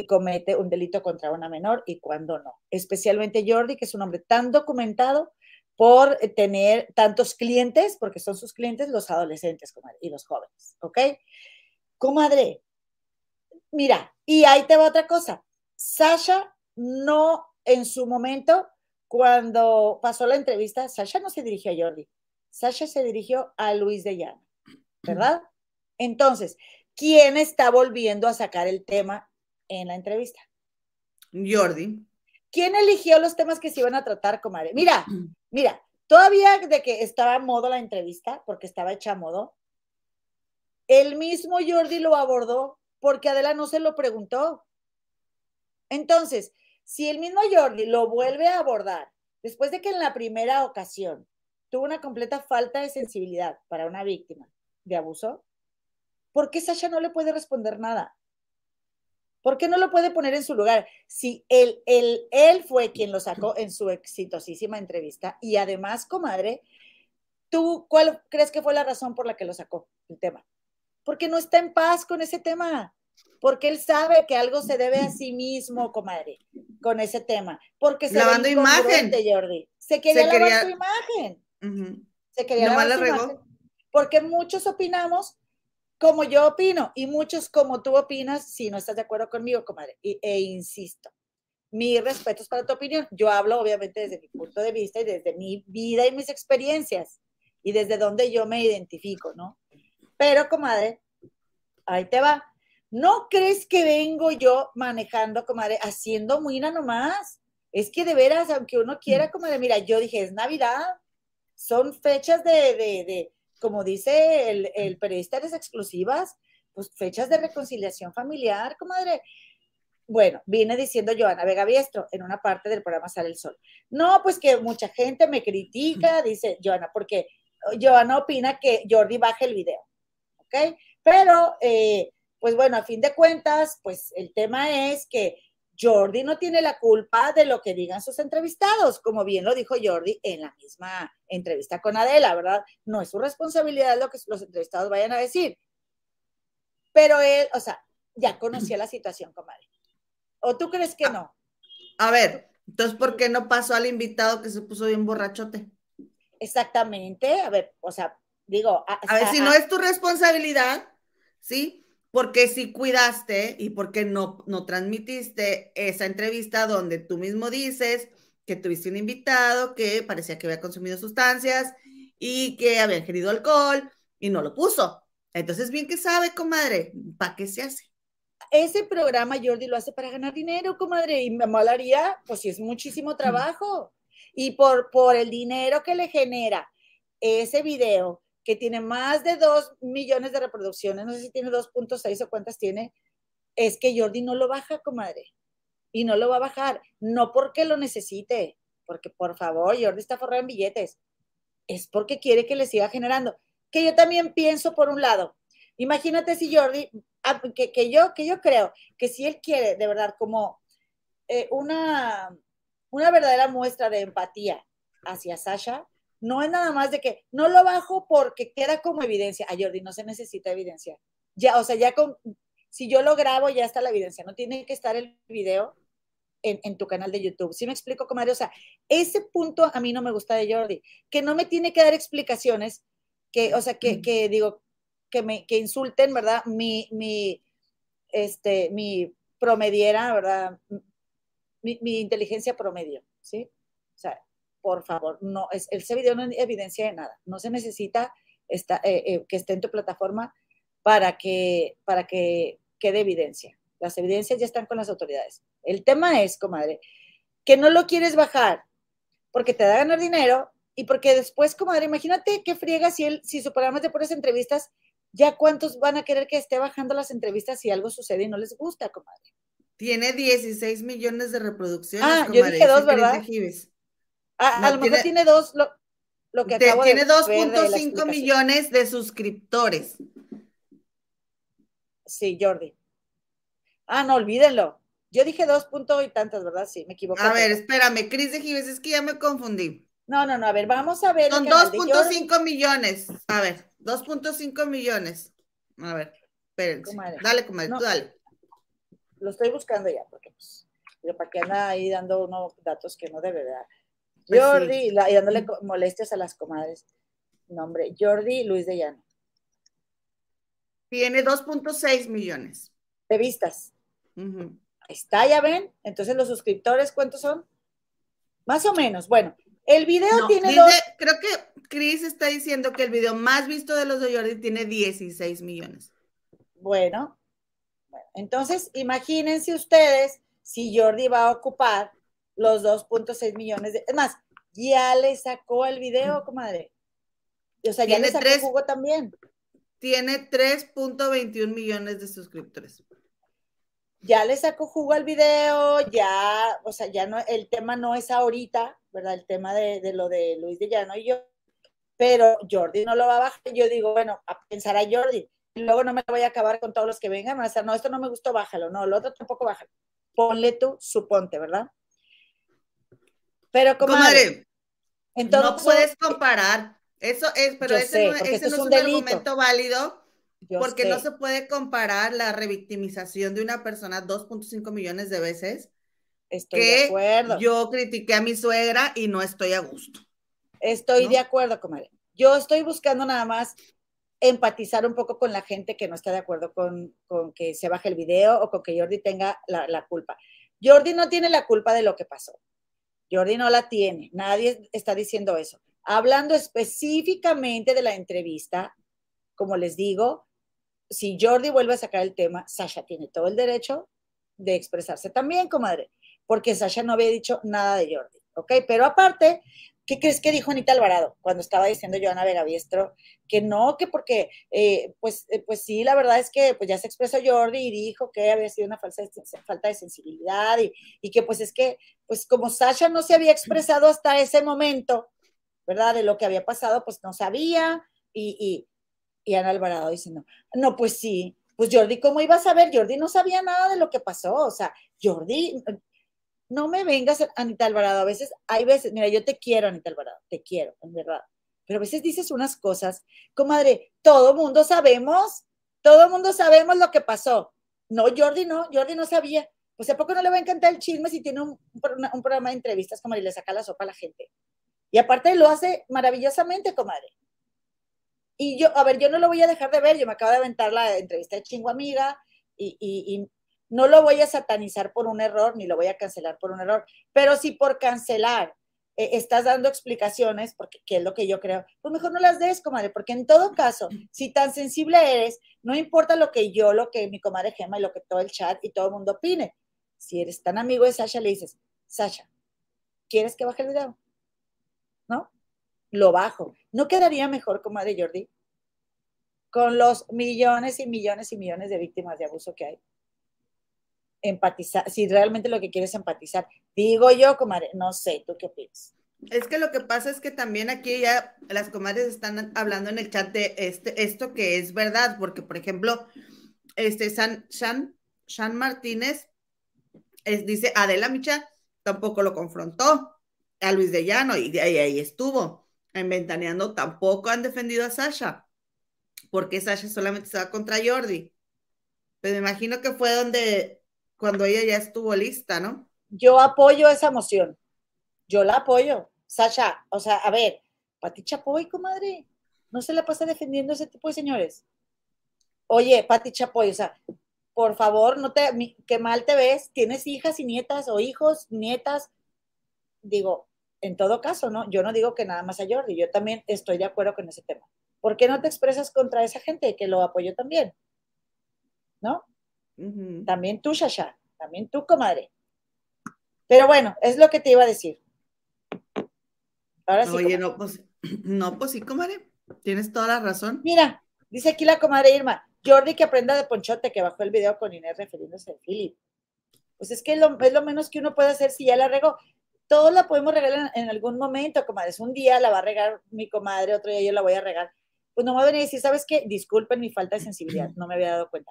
comete un delito contra una menor y cuándo no. Especialmente Jordi, que es un hombre tan documentado por eh, tener tantos clientes, porque son sus clientes los adolescentes y los jóvenes, ¿ok? Comadre, mira, y ahí te va otra cosa. Sasha no en su momento cuando pasó la entrevista, Sasha no se dirigió a Jordi, Sasha se dirigió a Luis de Llano, ¿verdad? Entonces, ¿quién está volviendo a sacar el tema en la entrevista? Jordi. ¿Quién eligió los temas que se iban a tratar, comadre? Mira, mira, todavía de que estaba a modo la entrevista, porque estaba hecha a modo, el mismo Jordi lo abordó porque Adela no se lo preguntó. Entonces, si el mismo Jordi lo vuelve a abordar después de que en la primera ocasión tuvo una completa falta de sensibilidad para una víctima de abuso, ¿por qué Sasha no le puede responder nada? ¿Por qué no lo puede poner en su lugar? Si él, él, él fue quien lo sacó en su exitosísima entrevista y además, comadre, ¿tú cuál crees que fue la razón por la que lo sacó el tema? Porque no está en paz con ese tema porque él sabe que algo se debe a sí mismo, comadre, con ese tema. Porque se lavando imagen. Jordi. Se quería lavar su imagen. Se quería lavar su imagen. Porque muchos opinamos como yo opino y muchos como tú opinas si no estás de acuerdo conmigo, comadre. e insisto, mi respeto es para tu opinión. Yo hablo obviamente desde mi punto de vista y desde mi vida y mis experiencias y desde donde yo me identifico, ¿no? Pero, comadre, ahí te va ¿No crees que vengo yo manejando, comadre, haciendo muina nomás? Es que de veras, aunque uno quiera, mm. comadre, mira, yo dije, es Navidad, son fechas de, de, de como dice el, el periodista de exclusivas, pues fechas de reconciliación familiar, comadre. Bueno, viene diciendo Joana Vega Biestro en una parte del programa Sale el Sol. No, pues que mucha gente me critica, dice Joana, porque Joana opina que Jordi baje el video, ¿ok? Pero eh, pues bueno, a fin de cuentas, pues el tema es que Jordi no tiene la culpa de lo que digan sus entrevistados, como bien lo dijo Jordi en la misma entrevista con Adela, ¿verdad? No es su responsabilidad lo que los entrevistados vayan a decir. Pero él, o sea, ya conocía la situación, comadre. ¿O tú crees que no? A ver, entonces, ¿por qué no pasó al invitado que se puso bien borrachote? Exactamente, a ver, o sea, digo... A, a ver, si no es tu responsabilidad, ¿sí? Porque si cuidaste y porque no, no transmitiste esa entrevista donde tú mismo dices que tuviste un invitado que parecía que había consumido sustancias y que había ingerido alcohol y no lo puso. Entonces, bien que sabe, comadre, ¿para qué se hace? Ese programa Jordi lo hace para ganar dinero, comadre, y me malaría, pues si es muchísimo trabajo. Y por, por el dinero que le genera ese video, que tiene más de 2 millones de reproducciones, no sé si tiene 2.6 o cuántas tiene, es que Jordi no lo baja, comadre. Y no lo va a bajar, no porque lo necesite, porque por favor, Jordi está forrado en billetes, es porque quiere que le siga generando. Que yo también pienso por un lado, imagínate si Jordi, ah, que, que yo, que yo creo que si él quiere de verdad como eh, una, una verdadera muestra de empatía hacia Sasha, no es nada más de que no lo bajo porque queda como evidencia. A Jordi no se necesita evidencia. Ya, o sea, ya con, si yo lo grabo, ya está la evidencia. No tiene que estar el video en, tu canal de YouTube. ¿Sí me explico, comadre? O sea, ese punto a mí no me gusta de Jordi, que no me tiene que dar explicaciones, que, o sea, que, que digo, que me que insulten, ¿verdad? Mi, mi, este, mi promediera, ¿verdad? Mi, mi inteligencia promedio, ¿sí? O sea, por favor, no, es, ese video no es evidencia de nada, no se necesita esta, eh, eh, que esté en tu plataforma para que, para que quede evidencia. Las evidencias ya están con las autoridades. El tema es, comadre, que no lo quieres bajar porque te da ganar dinero y porque después, comadre, imagínate qué friega si, él, si su programa te pones entrevistas, ya cuántos van a querer que esté bajando las entrevistas si algo sucede y no les gusta, comadre. Tiene 16 millones de reproducciones. Ah, yo dije dos, ¿verdad? A, lo mejor tiene dos, lo, que acabo Tiene 2.5 millones de suscriptores. Sí, Jordi. Ah, no, olvídenlo. Yo dije dos puntos y tantas, ¿verdad? Sí, me equivoqué. A ver, espérame, Cris de Gives, es que ya me confundí. No, no, no, a ver, vamos a ver. Son 2.5 millones. A ver, 2.5 millones. A ver, espérense. Dale, comadre, tú dale. Lo estoy buscando ya, porque pues, pero para que anda ahí dando unos datos que no debe dar. Pues Jordi, y dándole molestias a las comadres. Nombre, Jordi Luis de Llano. Tiene 2.6 millones. De vistas. Está, ya ven. Entonces, los suscriptores, ¿cuántos son? Más o menos. Bueno, el video tiene dos. Creo que Chris está diciendo que el video más visto de los de Jordi tiene 16 millones. Bueno, entonces imagínense ustedes si Jordi va a ocupar los 2.6 millones de. Es más, ya le sacó el video, comadre. O sea, ya le sacó jugo también. Tiene 3.21 millones de suscriptores ya le sacó jugo al video, ya, o sea, ya no, el tema no es ahorita, ¿verdad? El tema de, lo de Luis de Llano y yo, pero Jordi no lo va a bajar. Yo digo, bueno, a pensar a Jordi, y luego no me voy a acabar con todos los que vengan, van a decir, no, esto no me gustó, bájalo, no, lo otro tampoco bájalo. Ponle tú, suponte, ¿verdad? Pero, comadre, entonces, no puedes comparar. Eso es, pero ese, no, es, un, argumento válido porque no se puede comparar la revictimización de una persona 2.5 millones de veces. Estoy de acuerdo. Yo critiqué a mi suegra y no estoy a gusto. Estoy de acuerdo, comadre. Yo estoy buscando nada más empatizar un poco con la gente que no está de acuerdo con, que se baje el video o con que Jordi tenga la, la, culpa. Jordi no tiene la culpa de lo que pasó. Jordi no la tiene. Nadie está diciendo eso. Hablando específicamente de la entrevista, como les digo, si Jordi vuelve a sacar el tema, Sasha tiene todo el derecho de expresarse también, comadre, porque Sasha no había dicho nada de Jordi, ¿ok? Pero aparte, ¿qué crees que dijo Anita Alvarado cuando estaba diciendo Joana Vegaviestro? Que no, que porque, eh, pues, eh, pues sí, la verdad es que pues ya se expresó Jordi y dijo que había sido una falsa, falta de sensibilidad y, y que pues es que, pues como Sasha no se había expresado hasta ese momento, ¿verdad? De lo que había pasado, pues no sabía y y Ana Alvarado diciendo, no, pues sí, pues Jordi, ¿cómo iba a saber? Jordi no sabía nada de lo que pasó, o sea, Jordi, no me vengas, Anita Alvarado, a veces, hay veces, mira, yo te quiero, Anita Alvarado, te quiero, en verdad, pero a veces dices unas cosas, comadre, todo mundo sabemos, todo mundo sabemos lo que pasó. No, Jordi no, Jordi no sabía. Pues a poco no le va a encantar el chisme si tiene un, programa de entrevistas, como y le saca la sopa a la gente. Y aparte lo hace maravillosamente, comadre. Y yo, a ver, yo no lo voy a dejar de ver, yo me acabo de aventar la entrevista de Chingo Amiga y, no lo voy a satanizar por un error ni lo voy a cancelar por un error, pero si por cancelar eh, estás dando explicaciones, porque qué es lo que yo creo, pues mejor no las des, comadre, porque en todo caso, si tan sensible eres, no importa lo que yo, lo que mi comadre Gema y lo que todo el chat y todo el mundo opine. Si eres tan amigo de Sasha, le dices, Sasha, ¿quieres que baje el video? ¿No? lo bajo. ¿No quedaría mejor, comadre Jordi? Con los millones y millones y millones de víctimas de abuso que hay. Empatizar, si realmente lo que quieres es empatizar. Digo yo, comadre, no sé, ¿tú qué opinas? Es que lo que pasa es que también aquí ya las comadres están hablando en el chat de este, esto que es verdad, porque por ejemplo, este San, Shan, Martínez dice, Adela Micha tampoco lo confrontó a Luis de Llano y ahí, ahí estuvo en Ventaneando tampoco han defendido a Sasha, porque Sasha solamente estaba contra Jordi. Pero me imagino que fue donde, cuando ella ya estuvo lista, ¿no? Yo apoyo esa moción. Yo la apoyo. Sasha, o sea, a ver, Pati Chapoy, comadre, no se la pasa defendiendo a ese tipo de señores. Oye, Pati Chapoy, o sea, por favor, no te, qué mal te ves, tienes hijas y nietas o hijos, nietas. Digo, en todo caso, ¿no? Yo no digo que nada más a Jordi, yo también estoy de acuerdo con ese tema. ¿Por qué no te expresas contra esa gente que lo apoyó también? ¿No? También tú, Shasha, también tú, comadre. Pero bueno, es lo que te iba a decir. Ahora sí. Oye, no, pues, no, pues sí, comadre. Tienes toda la razón. Mira, dice aquí la comadre Irma, Jordi que aprenda de Ponchote, que bajó el video con Inés refiriéndose a Philip. Pues es que lo, es lo menos que uno puede hacer si ya la regó todos la podemos regar en, algún momento, comadre. Un día la va a regar mi comadre, otro día yo la voy a regar. Pues no me va a venir a decir, ¿sabes qué? Disculpen mi falta de sensibilidad, no me había dado cuenta.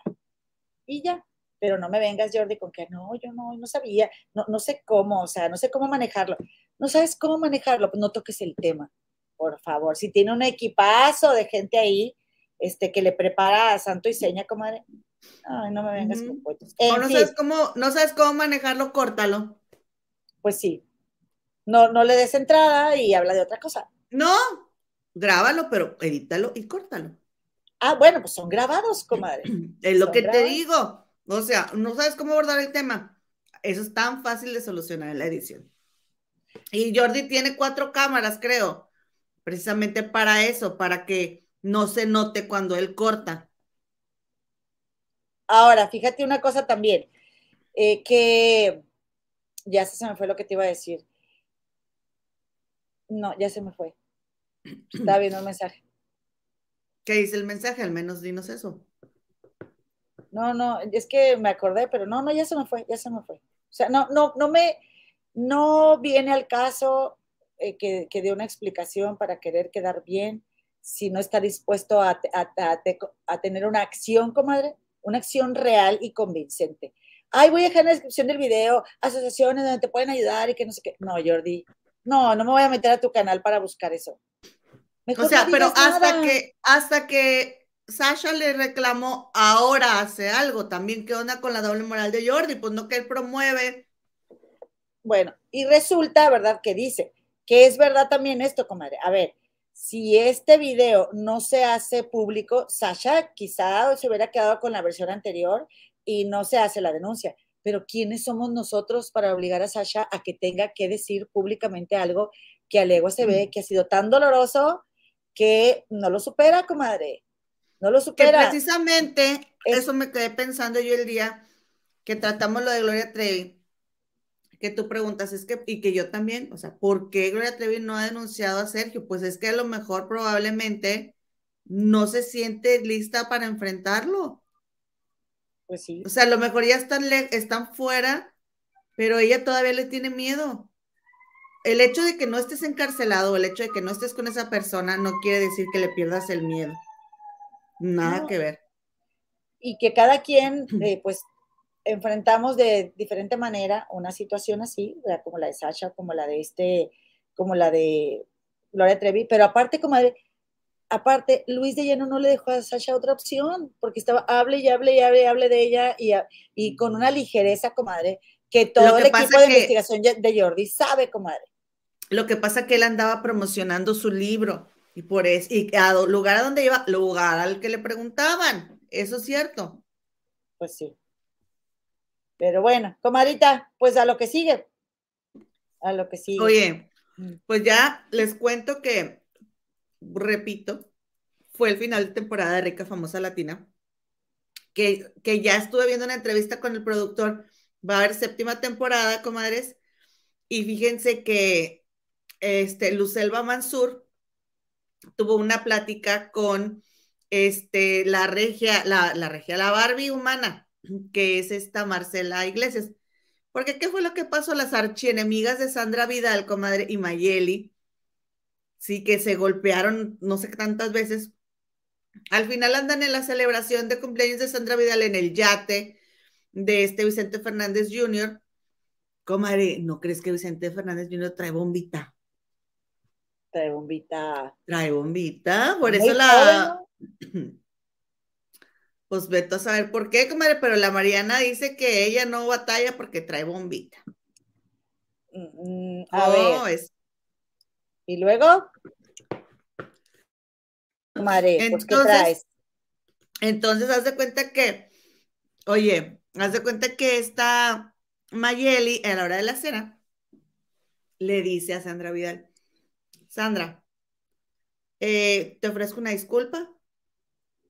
Y ya, pero no me vengas, Jordi, con que no, yo no, no sabía, no, no sé cómo, o sea, no sé cómo manejarlo. no sabes cómo manejarlo, pues no toques el tema, por favor. Si tiene un equipazo de gente ahí, este, que le prepara a santo y seña, comadre. Ay, no me vengas con cuentos. O no sabes, cómo, no sabes cómo manejarlo, córtalo. Pues sí. No, no le des entrada y habla de otra cosa. No, grábalo, pero edítalo y córtalo. Ah, bueno, pues son grabados, comadre. Es lo que te digo. O sea, no sabes cómo abordar el tema. Eso es tan fácil de solucionar en la edición. Y Jordi tiene cuatro cámaras, creo, precisamente para eso, para que no se note cuando él corta. Ahora, fíjate una cosa también, eh, que ya se me fue lo que te iba a decir. No, ya se me fue. Estaba viendo el mensaje. ¿Qué dice el mensaje? Al menos dinos eso. No, no, es que me acordé, pero no, no, ya se me fue, ya se me fue. O sea, no, no, no me, no viene al caso eh, que, que dé una explicación para querer quedar bien si no está dispuesto a, a, tener una acción, comadre, una acción real y convincente. Ay, voy a dejar en la descripción del video asociaciones donde te pueden ayudar y que no sé qué. No, Jordi, no, no me voy a meter a tu canal para buscar eso. O sea, pero hasta que, hasta que Sasha le reclamó, ahora hace algo. También, ¿qué onda con la doble moral de Jordi? Pues no que él promueve. Bueno, y resulta, ¿verdad? Que dice que es verdad también esto, comadre. A ver, si este video no se hace público, Sasha quizá se hubiera quedado con la versión anterior y no se hace la denuncia. Pero ¿quiénes somos nosotros para obligar a Sasha a que tenga que decir públicamente algo que a legua se ve que ha sido tan doloroso que no lo supera, comadre? No lo supera. Que precisamente eso me quedé pensando yo el día que tratamos lo de Gloria Trevi que tú preguntas, es que, y que yo también, o sea, ¿por qué Gloria Trevi no ha denunciado a Sergio? Pues es que a lo mejor probablemente no se siente lista para enfrentarlo. Pues sí. O sea, a lo mejor ya están, están fuera, pero ella todavía le tiene miedo. El hecho de que no estés encarcelado, el hecho de que no estés con esa persona, no quiere decir que le pierdas el miedo. Nada que ver. Y que cada quien, eh, pues, enfrentamos de diferente manera una situación así, como la de Sasha, como la de este, como la de Gloria Trevi, pero aparte como de, aparte, Luis de Lleno no le dejó a Sasha otra opción, porque estaba, hable y hable y hable y hable de ella y, y con una ligereza, comadre, que todo el equipo de investigación de Jordi sabe, comadre. Lo que pasa que él andaba promocionando su libro y por eso, y a lugar a donde iba, lugar al que le preguntaban, eso es cierto. Pues sí. Pero bueno, comadita, pues a lo que sigue. A lo que sigue. Oye, mm. pues ya les cuento que, repito, fue el final de temporada de Rica Famosa Latina, que, que ya estuve viendo una entrevista con el productor. Va a haber séptima temporada, comadres, y fíjense que este, Lucelva Mansur tuvo una plática con este, la regia, la, la regia, la Barbie humana, que es esta Marcela Iglesias. Porque ¿qué fue lo que pasó? Las archienemigas de Sandra Vidal, comadre, y Mayeli, sí, que se golpearon no sé tantas veces. Al final andan en la celebración de cumpleaños de Sandra Vidal en el yate de este Vicente Fernández Jr. Comadre, ¿no crees que Vicente Fernández Jr. trae bombita? Trae bombita. Trae bombita, por eso la... Pues veto a saber por qué, comadre, pero la Mariana dice que ella no batalla porque trae bombita. Mm, a ver. Es... ¿Y luego? Comadre, pues, ¿qué traes? Entonces, haz de cuenta que, oye, haz de cuenta que esta Mayeli, a la hora de la cena, le dice a Sandra Vidal, Sandra, eh, te ofrezco una disculpa.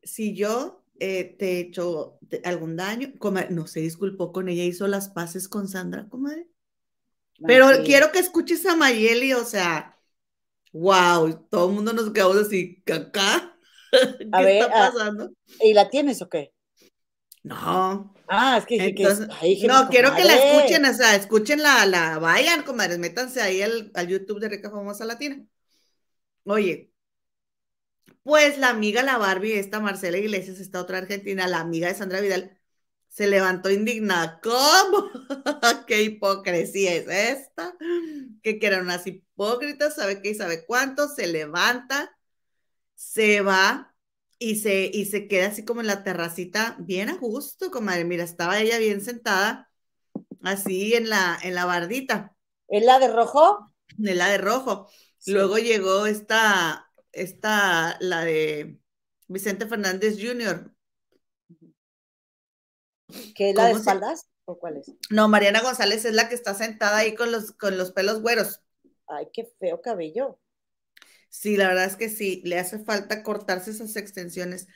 Si yo eh, te he hecho algún daño. no se disculpó con ella, hizo las paces con Sandra, comadre. Pero quiero que escuches a Mayeli, o sea, wow, todo el mundo nos quedamos así, acá. ¿Qué a está ah, pasando? ¿Y la tienes o qué? No. Ah, es que, no, quiero que la escuchen, o sea, escuchen la, la vayan, comadres, métanse ahí al, al YouTube de Rica Famosa Latina. Oye, pues la amiga, la Barbie, esta Marcela Iglesias, esta otra argentina, la amiga de Sandra Vidal, se levantó indignada. ¿Cómo? ¿Qué hipocresía es esta? Que eran unas hipócritas, sabe qué y sabe cuánto, se levanta, se va y se, y se queda así como en la terracita, bien a gusto, comadre. Mira, estaba ella bien sentada, así en la, en la bardita. ¿Es la de rojo? En la de rojo. Luego llegó esta, esta, la de Vicente Fernández Jr. ¿Qué es la de espaldas? ¿O cuál es? No, Mariana González es la que está sentada ahí con los, con los pelos güeros. Ay, qué feo cabello. Sí, la verdad es que sí, le hace falta cortarse esas extensiones.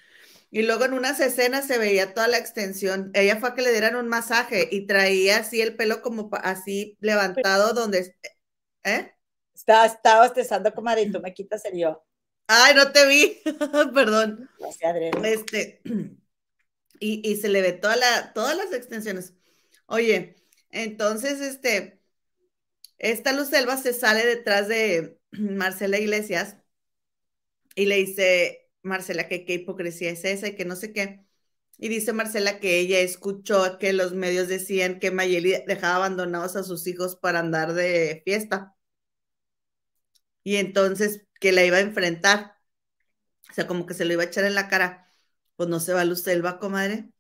Y luego en unas escenas se veía toda la extensión. Ella fue a que le dieran un masaje y traía así el pelo como así levantado donde... ¿Eh? Estaba, estaba estresando, comadre, y tú me quitas el yo. Ay, no te vi, perdón. No este, y, y, se le ve toda la, todas las extensiones. Oye, entonces, este, esta Luz Selva se sale detrás de Marcela Iglesias y le dice, Marcela, que qué hipocresía es esa y que no sé qué. Y dice Marcela que ella escuchó que los medios decían que Mayeli dejaba abandonados a sus hijos para andar de fiesta. Y entonces que la iba a enfrentar. O sea, como que se lo iba a echar en la cara. Pues no se va Luz Selva, comadre.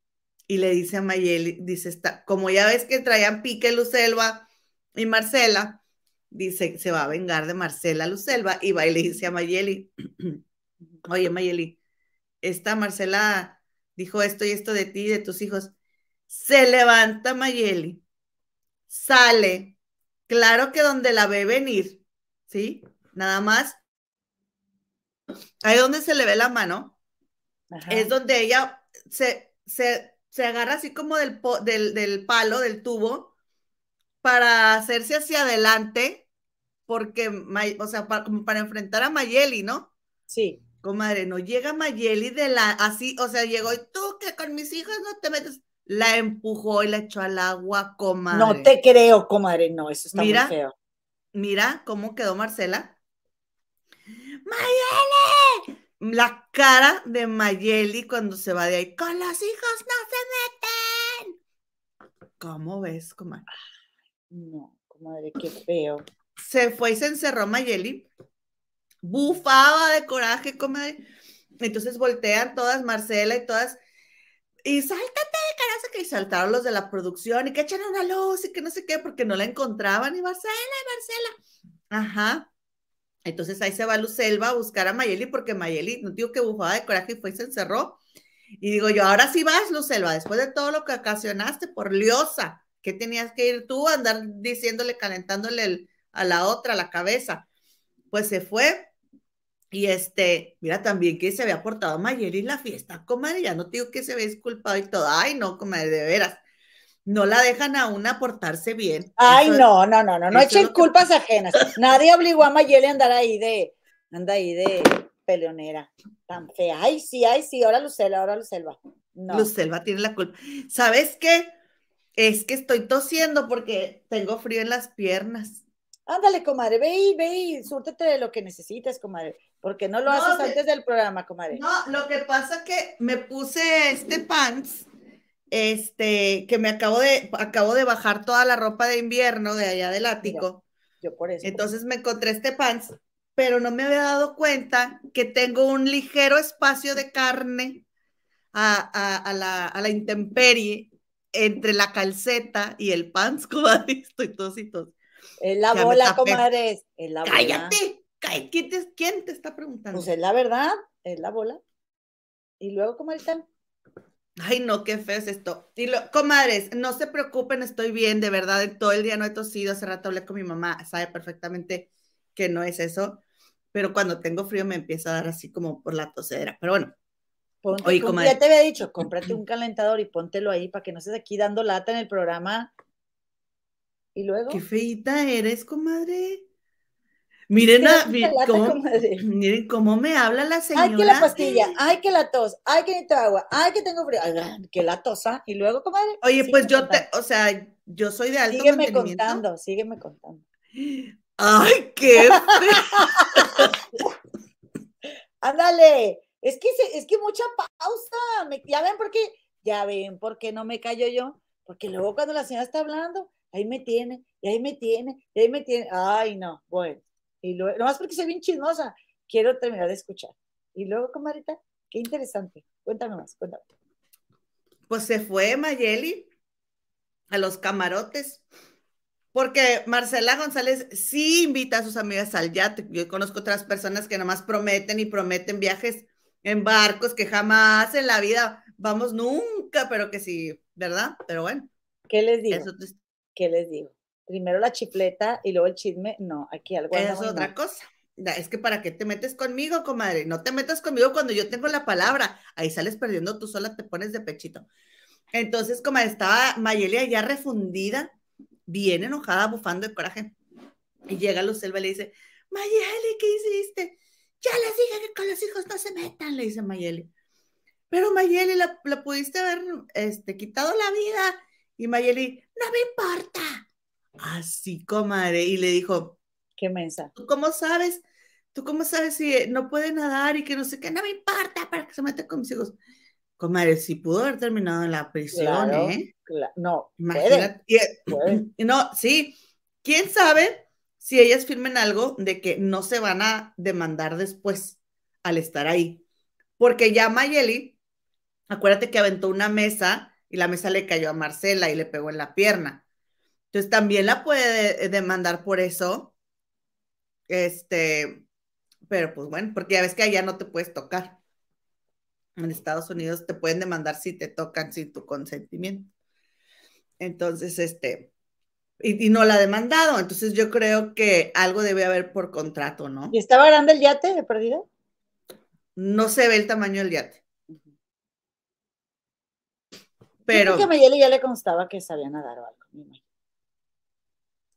Y le dice a Mayeli, dice, está, como ya ves que traían pique Luz Selva y Marcela, dice, se va a vengar de Marcela Luz Selva y va y le dice a Mayeli, oye Mayeli, esta Marcela dijo esto y esto de ti y de tus hijos. Se levanta Mayeli, sale, claro que donde la ve venir, ¿sí? Nada más ahí donde se le ve la mano, es donde ella se, se, se, agarra así como del, del, del, palo, del tubo, para hacerse hacia adelante, porque, o sea, para, como para enfrentar a Mayeli, ¿no? Sí. Comadre, no llega Mayeli de la, así, o sea, llegó y tú que con mis hijas no te metes, la empujó y la echó al agua, comadre. No te creo, comadre, no, eso está mira, muy feo. Mira cómo quedó Marcela. ¡Mayeli! La cara de Mayeli cuando se va de ahí. Con los hijos no se meten. ¿Cómo ves, comadre? No, comadre, qué feo. Se fue y se encerró Mayeli. Bufaba de coraje, comadre. Entonces voltean todas, Marcela y todas. Y sáltate, caraza, que saltaron los de la producción y que echan una luz y que no sé qué, porque no la encontraban. Y Marcela, y Marcela. Ajá. Entonces ahí se va Lucelva a buscar a Mayeli porque Mayeli, no digo que bufaba de coraje y fue y se encerró. Y digo yo, ahora sí vas, Lucelva, después de todo lo que ocasionaste por liosa, que tenías que ir tú a andar diciéndole, calentándole a la otra la cabeza. Pues se fue. Y este, mira también que se había portado Mayeli en la fiesta, comadre, ya no digo que se había disculpado y todo. Ay, no, comadre, de veras no la dejan a una portarse bien. Ay, no, no, no, no, no echen culpas ajenas. Nadie obligó a Mayeli a andar ahí de, anda ahí de peleonera, tan fea. Ay, sí, ay, sí, ahora Lucelva, ahora Lucelva. No. Lucelva tiene la culpa. ¿Sabes qué? Es que estoy tosiendo porque tengo frío en las piernas. Ándale, comadre, ve y ve y súrtete de lo que necesites, comadre. Porque no lo haces antes del programa, comadre. No, lo que pasa es que me puse este pants este, que me acabo de, acabo de bajar toda la ropa de invierno de allá del ático. yo por eso. Entonces me encontré este pants, pero no me había dado cuenta que tengo un ligero espacio de carne a, la, a la, intemperie entre la calceta y el pants, comadre. Estoy tos y tos. Es la bola, comadre. Es la Cállate. ¿Quién te, ¿Quién te está preguntando? Pues es la verdad, es la bola. Y luego, ¿cómo están? Ay, no, qué feo es esto. Y lo, comadres, no se preocupen, estoy bien, de verdad, todo el día no he tosido, hace rato hablé con mi mamá, sabe perfectamente que no es eso, pero cuando tengo frío me empieza a dar así como por la tosedera, pero bueno. Oye, Ya te había dicho, cómprate un calentador y póntelo ahí para que no estés aquí dando lata en el programa. Y luego. Qué feita eres, comadre. Miren, miren cómo me habla la señora. Ay, que la pastilla, ay, que la tos, ay, que necesito agua, ay, que tengo frío, ay, que la tosa. Y luego, comadre. Oye, pues yo te, o sea, yo soy de alto sígueme contando, sígueme contando. Ay, qué Ándale, es que, es que mucha pausa. ya ven, porque ya ven por qué no me callo yo, porque luego cuando la señora está hablando, ahí me tiene, y ahí me tiene, y ahí me tiene, ay no, bueno, y luego, nomás porque soy bien chismosa, quiero terminar de escuchar. Y luego, comadita, qué interesante, cuéntame más, cuéntame. Pues se fue Mayeli a los camarotes, porque Marcela González sí invita a sus amigas al yate. Yo conozco otras personas que nomás prometen y prometen viajes en barcos que jamás en la vida vamos nunca, pero que sí, ¿verdad? Pero bueno. ¿Qué les digo? ¿Qué les digo? Primero la chifleta y luego el chisme. No, aquí algo. Es otra cosa. Es que para qué te metes conmigo, comadre. No te metas conmigo cuando yo tengo la palabra. Ahí sales perdiendo tú sola, te pones de pechito. Entonces, como estaba Mayelia ya refundida, bien enojada, bufando de coraje, y llega Lucelva y le dice, Mayeli, ¿qué hiciste? Ya les dije que con los hijos no se metan, le dice Mayeli. Pero Mayeli, la, pudiste haber este, quitado la vida. Y Mayeli, no me importa. Así, comadre. Y le dijo, qué mensa. ¿Tú cómo sabes? ¿Tú cómo sabes si no puede nadar y que no sé qué? No me importa para que se meta con mis hijos. Comadre, si pudo haber terminado en la prisión, ¿eh? no, imagínate. No, sí. ¿Quién sabe si ellas firmen algo de que no se van a demandar después al estar ahí? Porque ya Mayeli, acuérdate que aventó una mesa y la mesa le cayó a Marcela y le pegó en la pierna. Entonces también la puede demandar por eso. Este, pero pues bueno, porque ya ves que allá no te puedes tocar en Estados Unidos te pueden demandar si te tocan sin tu consentimiento. Entonces, este, y, no la ha demandado, entonces yo creo que algo debe haber por contrato, ¿no? ¿Y estaba grande el yate de perdido? No se ve el tamaño del yate. Pero. que a Mayeli ya le constaba que sabía nadar o algo,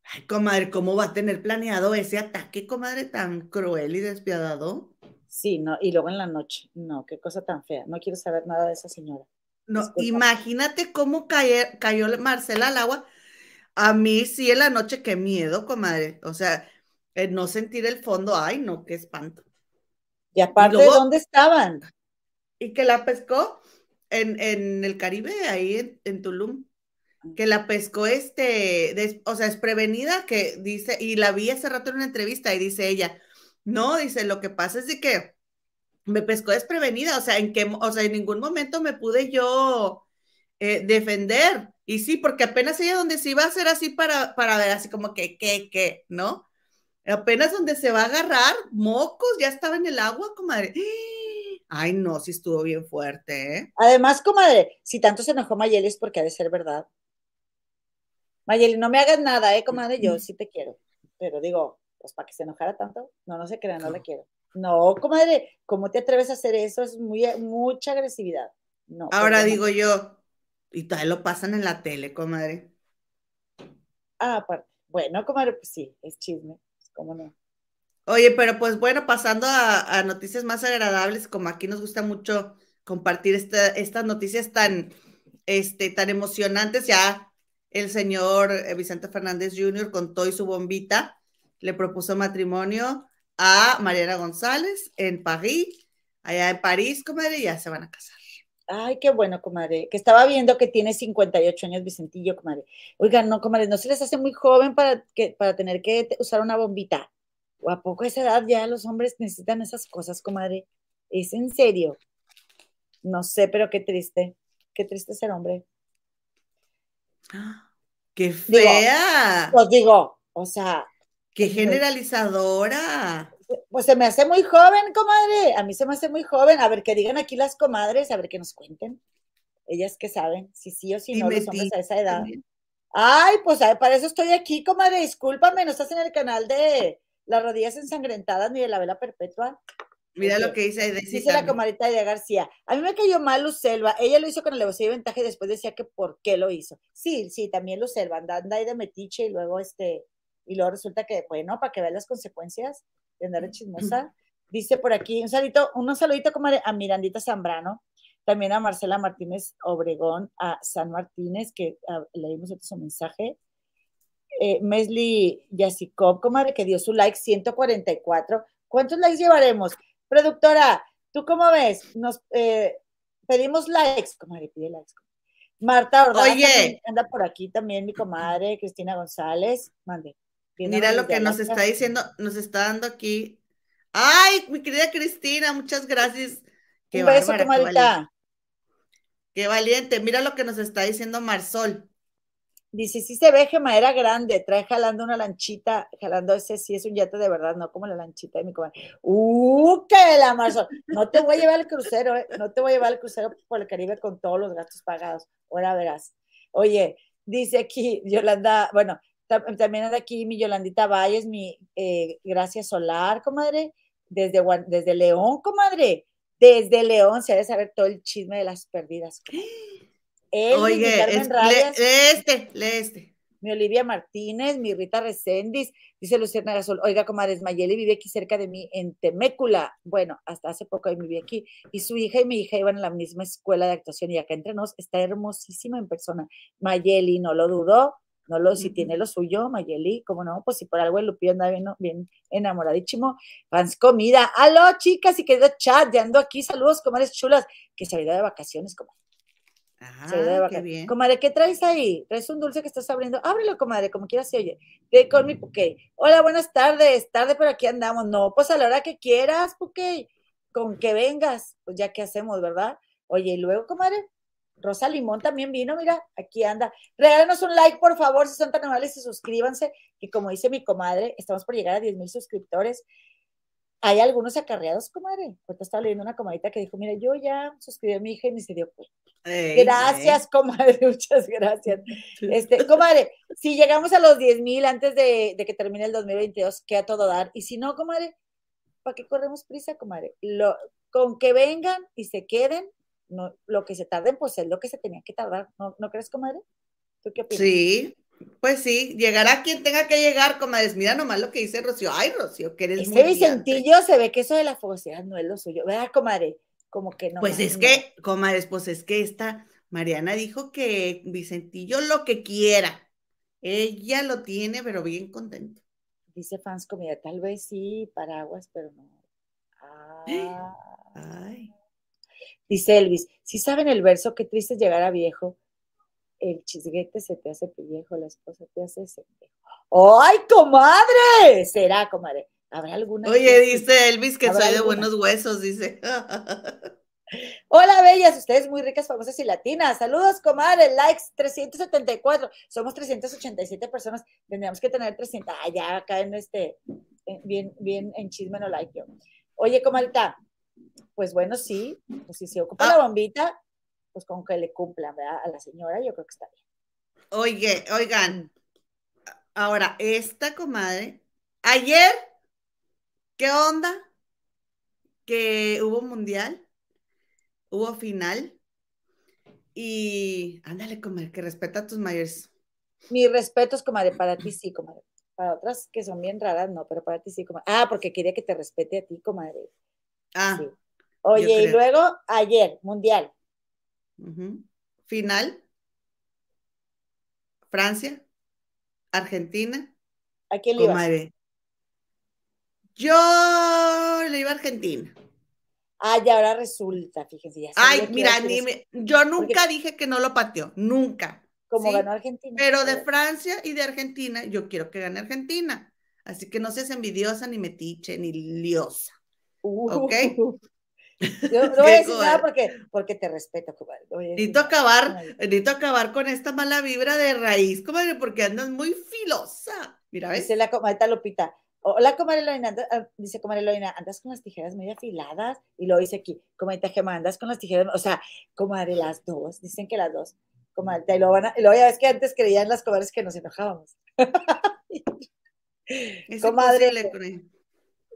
Ay, comadre, ¿cómo va a tener planeado ese ataque, comadre, tan cruel y despiadado? Sí, no, y luego en la noche, no, qué cosa tan fea, no quiero saber nada de esa señora. No, imagínate cómo cayó Marcela al agua. A mí sí en la noche, qué miedo, comadre. O sea, no sentir el fondo, ay, no, qué espanto. Y aparte, ¿de ¿dónde estaban? Y que la pescó en, el Caribe, ahí en, Tulum. Ah. Que la pescó este, o sea, es prevenida, que dice, y la vi hace rato en una entrevista y dice ella, no, dice, lo que pasa es de que me pescó desprevenida, o sea, en que, o sea, en ningún momento me pude yo eh, defender. Y sí, porque apenas ella donde se iba a hacer así para, para ver así como que, ¿qué, qué? ¿No? Apenas donde se va a agarrar, mocos, ya estaba en el agua, comadre. Ay, no, sí estuvo bien fuerte, ¿eh? Además, comadre, si tanto se enojó Mayeli es porque ha de ser verdad. Mayeli, no me hagas nada, ¿eh, comadre? Yo sí te quiero. Pero digo, pues para que se enojara tanto, no, no se crea, no le quiero. No, comadre, ¿cómo te atreves a hacer eso? Es muy, mucha agresividad. No, Ahora digo yo, y todavía lo pasan en la tele, comadre. Ah, aparte. Bueno, comadre, pues sí, es chisme, ¿cómo no? Oye, pero pues bueno, pasando a, noticias más agradables, como aquí nos gusta mucho compartir estas noticias tan, este, tan emocionantes, ya el señor eh, Vicente Fernández Jr. contó y su bombita le propuso matrimonio a Mariana González en París, allá en París, comadre, y ya se van a casar. Ay, qué bueno, comadre. Que estaba viendo que tiene 58 años Vicentillo, comadre. Oigan, no, comadre, ¿no se les hace muy joven para, que, para tener que usar una bombita? ¿O a poco a esa edad ya los hombres necesitan esas cosas, comadre? ¿Es en serio? No sé, pero qué triste. Qué triste ser hombre. ¡Qué fea! pues digo, o sea, ¡Qué generalizadora! Pues se me hace muy joven, comadre. A mí se me hace muy joven. A ver, que digan aquí las comadres, a ver que nos cuenten. Ellas que saben, si sí o si no, los hombres a esa edad. Ay, pues para eso estoy aquí, comadre. Discúlpame, no estás en el canal de las rodillas ensangrentadas ni de la vela perpetua. Mira lo que dice Dice la comadita de García. A mí me cayó mal Lucelva. Ella lo hizo con alevosía y ventaja y después decía que por qué lo hizo. Sí, sí, también Lucelva anda, anda ahí de metiche y luego este y luego resulta que, bueno, para que vean las consecuencias de andar chismosa. Dice por aquí, un saludito, un saludito como a Mirandita Zambrano, también a Marcela Martínez Obregón, a San Martínez, que ah, leímos su mensaje. Eh, Mesli Yasikov, comadre, que dio su like 144. ¿Cuántos likes llevaremos? Productora, ¿tú cómo ves? Nos, eh, Pedimos likes, comadre, pide likes. Marta Ordaz Oye. anda por aquí también, mi comadre, Cristina González. Mande. Mira lo que nos está diciendo, nos está dando aquí. Ay, mi querida Cristina, muchas gracias. Qué Un beso, comadre. Qué valiente. Mira lo que nos está diciendo Marsol. Dice, sí se ve Gema, era grande, trae jalando una lanchita, jalando ese sí es un yate de verdad, no como la lanchita de mi comadre. ¡Uh, qué la Marsol! No te voy a llevar al crucero, ¿eh? no te voy a llevar al crucero por el Caribe con todos los gastos pagados. Ahora verás. Oye, dice aquí Yolanda, bueno, también anda aquí mi Yolandita Valles, mi eh, Gracias Solar, comadre, desde, desde León, comadre, desde León se debe saber todo el chisme de las perdidas. Oye, este, lee este. Mi Olivia Martínez, mi Rita Recendis, dice Luciana Gasol, oiga, comadre, Mayeli vive aquí cerca de mí en Temécula. Bueno, hasta hace poco ahí viví aquí. Y su hija y mi hija iban a la misma escuela de actuación y acá entre nos está hermosísima en persona. Mayeli, no lo dudó, no lo, si tiene lo suyo, Mayeli, como no, pues si por algo el Lupillo anda bien, bien enamoradísimo. Fans comida. Aló, chicas y querido chat, ya ando aquí. Saludos, comadres chulas, que se ha ido de vacaciones, comadre. Ah, qué bien. Comadre, ¿qué traes ahí? ¿Traes un dulce que estás abriendo? Ábrelo, comadre, como quieras se oye. De con mi Puquey. Hola, buenas tardes. Tarde, pero aquí andamos. No, pues a la hora que quieras, Puquey. Con que vengas, pues ya que hacemos, ¿verdad? Oye, y luego, comadre, Rosa Limón también vino, mira, aquí anda. Regálenos un like, por favor, si son tan amables y suscríbanse, que como dice mi comadre, estamos por llegar a 10 mil suscriptores. Hay algunos acarreados, comadre. Ahorita estaba leyendo una comadita que dijo, mira, yo ya suscribí a mi hija y me se dio cuenta. gracias, comadre, muchas gracias. Este, comadre, si llegamos a los 10 mil antes de, que termine el 2022, queda todo dar. Y si no, comadre, ¿para qué corremos prisa, comadre? Lo, con que vengan y se queden, no, lo que se tarden, pues es lo que se tenía que tardar. ¿No, ¿no crees, comadre? ¿Tú qué opinas? Sí, pues sí, llegará quien tenga que llegar, comadre. Mira nomás lo que dice Rocío. Ay, Rocío, que eres Ese Vicentillo se ve que eso de la fogosidad no es lo suyo. ¿Verdad, comadre? Como que no. Pues es que, comadre, pues es que esta Mariana dijo que Vicentillo lo que quiera. Ella lo tiene, pero bien contento. Dice fans comida, tal vez sí, paraguas, pero no. Ah. Ay. Dice Elvis, si saben el verso, qué triste llegar a viejo. El chisguete se te hace viejo, la esposa te hace viejo. ¡Ay, comadre! Será, comadre. ¿Habrá alguna? Oye, dice Elvis que soy de buenos huesos, dice. Hola, bellas, ustedes muy ricas, famosas y latinas. Saludos, comadre. Likes 374. Somos 387 personas. Tendríamos que tener 300. Ah, ya acá en este, bien, bien en chisme no like yo. Oye, comadita, pues bueno, sí, pues si se ocupa la ah. bombita, pues con que le cumplan a la señora, yo creo que está bien. Oye, oigan, ahora, esta comadre, ayer, ¿qué onda? Que hubo mundial, hubo final, y ándale, comadre, que respeta a tus mayores. Mi respeto es, comadre, para ti sí, comadre. Para otras que son bien raras, no, pero para ti sí, comadre. Ah, porque quería que te respete a ti, comadre. Ah. Oye, y luego ayer, Mundial. Final. Francia. Argentina. ¿A quién le ibas? Yo le iba a Argentina. Ah, y ahora resulta, fíjense. Ay, mira, yo nunca dije que no lo pateó, nunca. Como ganó Argentina. Pero de Francia y de Argentina, yo quiero que gane Argentina. Así que no seas envidiosa, ni metiche, ni liosa. ¿Ok? Yo no voy a decir nada porque, porque te respeto, comadre. necesito acabar, necesito acabar con esta mala vibra de raíz, comadre, porque andas muy filosa. Mira, ¿ves? Dice la comadre Lupita. Hola, comadre Loina, ah, dice comadre Loina, andas con las tijeras muy afiladas. Y lo dice aquí, comadre Gema, andas con las tijeras, o sea, comadre, las dos, dicen que las dos. Comadre, y luego, van a, y luego ya ves que antes creían las comadres que nos enojábamos. comadre.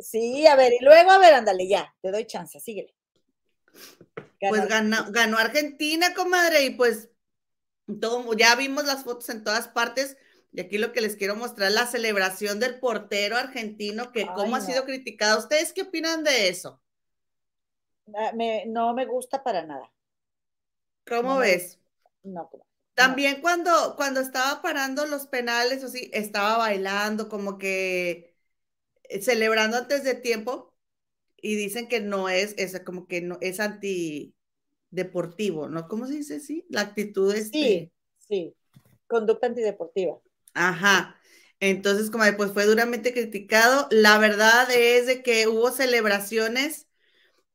Sí, a ver, y luego, a ver, ándale, ya, te doy chance, síguele. pues ganó, ganó, Argentina, comadre, y pues todo, ya vimos las fotos en todas partes, y aquí lo que les quiero mostrar es la celebración del portero argentino, que cómo ha sido criticado. ¿Ustedes qué opinan de eso? Ah, no me gusta para nada. ¿Cómo ves? no, También cuando, cuando estaba parando los penales, o sí, estaba bailando, como que celebrando antes de tiempo y dicen que no es, es como que no es anti, deportivo, ¿no? ¿Cómo se dice? Sí, la actitud es... Sí, sí, conducta antideportiva. Ajá. Entonces, como pues fue duramente criticado. La verdad es de que hubo celebraciones,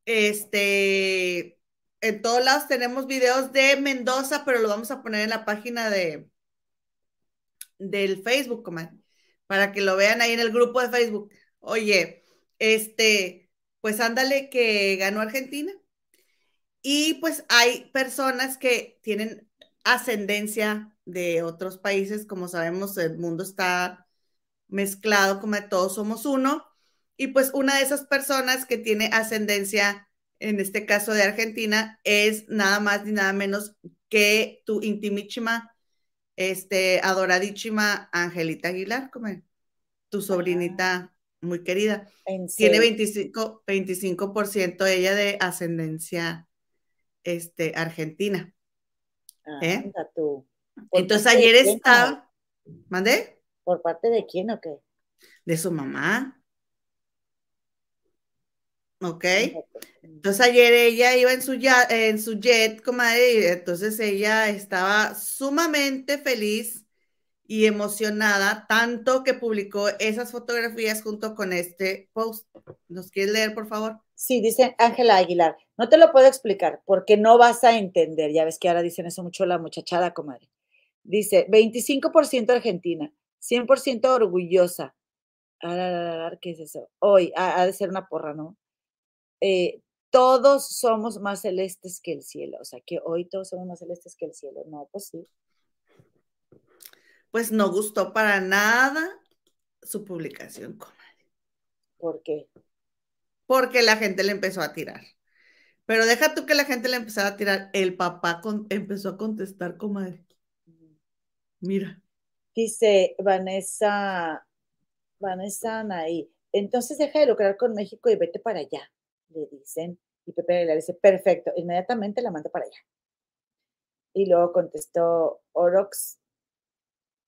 este, en todos lados tenemos videos de Mendoza, pero lo vamos a poner en la página de del Facebook, comadre, para que lo vean ahí en el grupo de Facebook. Oye, este, pues ándale que ganó Argentina. Y pues hay personas que tienen ascendencia de otros países, como sabemos, el mundo está mezclado, como todos somos uno. Y pues una de esas personas que tiene ascendencia, en este caso de Argentina, es nada más ni nada menos que tu intimísima, este, adoradísima Angelita Aguilar, como tu sobrinita muy querida. Tiene 25, 25% ella de ascendencia este, argentina. Ah, ¿Eh? tú. Entonces ayer estaba, ¿mandé? ¿Por parte de quién o qué? De su mamá. Ok. Entonces ayer ella iba en su, en su jet, comadre, y entonces ella estaba sumamente feliz y emocionada, tanto que publicó esas fotografías junto con este post. ¿Nos quieres leer, por favor? Sí, dice Ángela Aguilar. No te lo puedo explicar porque no vas a entender. Ya ves que ahora dicen eso mucho la muchachada, comadre. Dice 25% Argentina, 100% orgullosa. ¿Qué es eso? Hoy ha, de ser una porra, ¿no? Eh, todos somos más celestes que el cielo. O sea, que hoy todos somos más celestes que el cielo. No, pues sí. Pues no gustó para nada su publicación, comadre. ¿Por qué? Porque la gente le empezó a tirar. Pero deja tú que la gente le empezara a tirar. El papá empezó a contestar, comadre. Mira. Dice Vanessa, Vanessa Anaí, entonces deja de lucrar con México y vete para allá, le dicen. Y Pepe le dice, perfecto, inmediatamente la mando para allá. Y luego contestó Orox,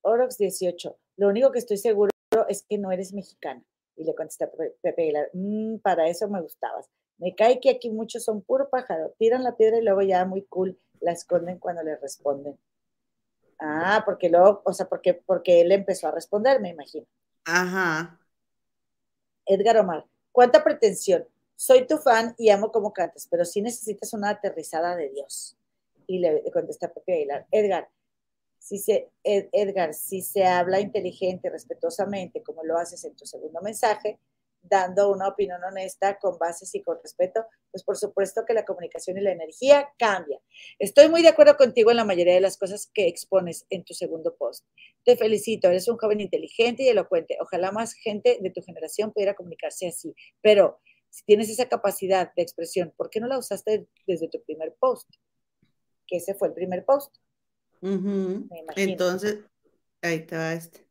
Orox 18, lo único que estoy seguro es que no eres mexicana. Y le contesta Pepe Aguilar, mm, para eso me gustabas. Me cae que aquí muchos son puro pájaro, tiran la piedra y luego ya muy cool la esconden cuando le responden. Ah, porque luego, o sea, porque, porque él empezó a responder, me imagino. Ajá. Edgar Omar, ¿cuánta pretensión? Soy tu fan y amo como cantas, pero sí necesitas una aterrizada de Dios. Y le, contesta Pepe Aguilar, Edgar, si se, Edgar, si se habla inteligente, respetuosamente, como lo haces en tu segundo mensaje, dando una opinión honesta con bases y con respeto, pues por supuesto que la comunicación y la energía cambia. Estoy muy de acuerdo contigo en la mayoría de las cosas que expones en tu segundo post. Te felicito, eres un joven inteligente y elocuente. Ojalá más gente de tu generación pudiera comunicarse así, pero si tienes esa capacidad de expresión, ¿por qué no la usaste desde tu primer post? Que ese fue el primer post. Entonces, ahí está este.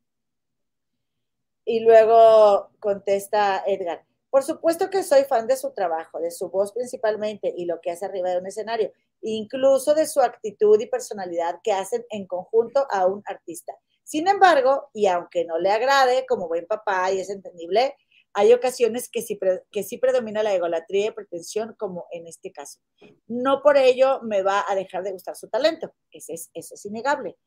Y luego contesta Edgar, por supuesto que soy fan de su trabajo, de su voz principalmente y lo que hace arriba de un escenario, incluso de su actitud y personalidad que hacen en conjunto a un artista. Sin embargo, y aunque no le agrade como buen papá y es entendible, hay ocasiones que sí, que sí predomina la egolatría y pretensión, como en este caso. No por ello me va a dejar de gustar su talento, es, eso es innegable.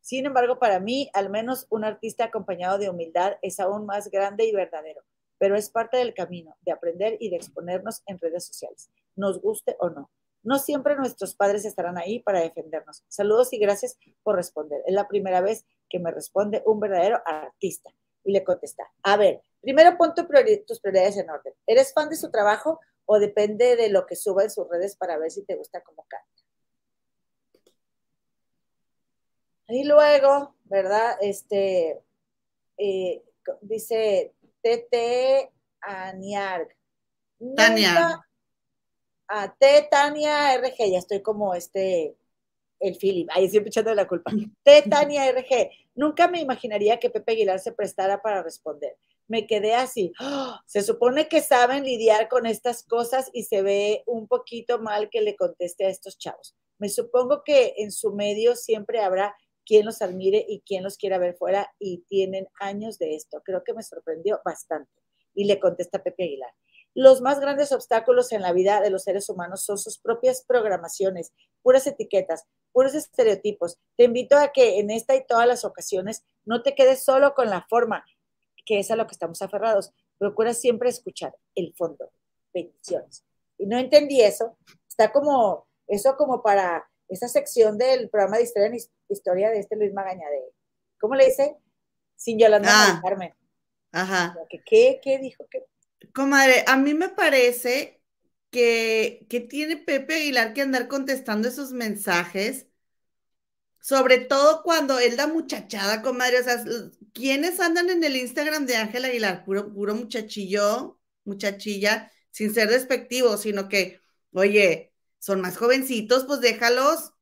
Sin embargo, para mí, al menos un artista acompañado de humildad es aún más grande y verdadero, pero es parte del camino de aprender y de exponernos en redes sociales, nos guste o no. No siempre nuestros padres estarán ahí para defendernos. Saludos y gracias por responder. Es la primera vez que me responde un verdadero artista. Y le contesta, a ver, primero pon tus prioridades en orden. ¿Eres fan de su trabajo o depende de lo que suba en sus redes para ver si te gusta cómo canta? Y luego, ¿verdad? Este, eh, dice TT Aniarg. Tania. A T Tania RG, ya estoy como este, el Philip, ahí siempre echando la culpa. T Tania RG, nunca me imaginaría que Pepe Aguilar se prestara para responder. Me quedé así. ¡Ah! Se supone que saben lidiar con estas cosas y se ve un poquito mal que le conteste a estos chavos. Me supongo que en su medio siempre habrá quien los admire y quien los quiera ver fuera y tienen años de esto. Creo que me sorprendió bastante. Y le contesta Pepe Aguilar. Los más grandes obstáculos en la vida de los seres humanos son sus propias programaciones, puras etiquetas, puros estereotipos. Te invito a que en esta y todas las ocasiones no te quedes solo con la forma, que es a lo que estamos aferrados. Procura siempre escuchar el fondo. Bendiciones. Y no entendí eso. Está como, eso como para esa sección del programa de historia, historia de este Luis Magaña, de, ¿cómo le dice? Sin Yolanda ah, Carmen. Ajá. ¿Qué, qué dijo? ¿Qué? Comadre, a mí me parece que, que tiene Pepe Aguilar que andar contestando esos mensajes, sobre todo cuando él da muchachada, comadre. O sea, ¿quiénes andan en el Instagram de Ángel Aguilar? Puro, puro muchachillo, muchachilla, sin ser despectivo, sino que, oye, son más jovencitos, pues déjalos.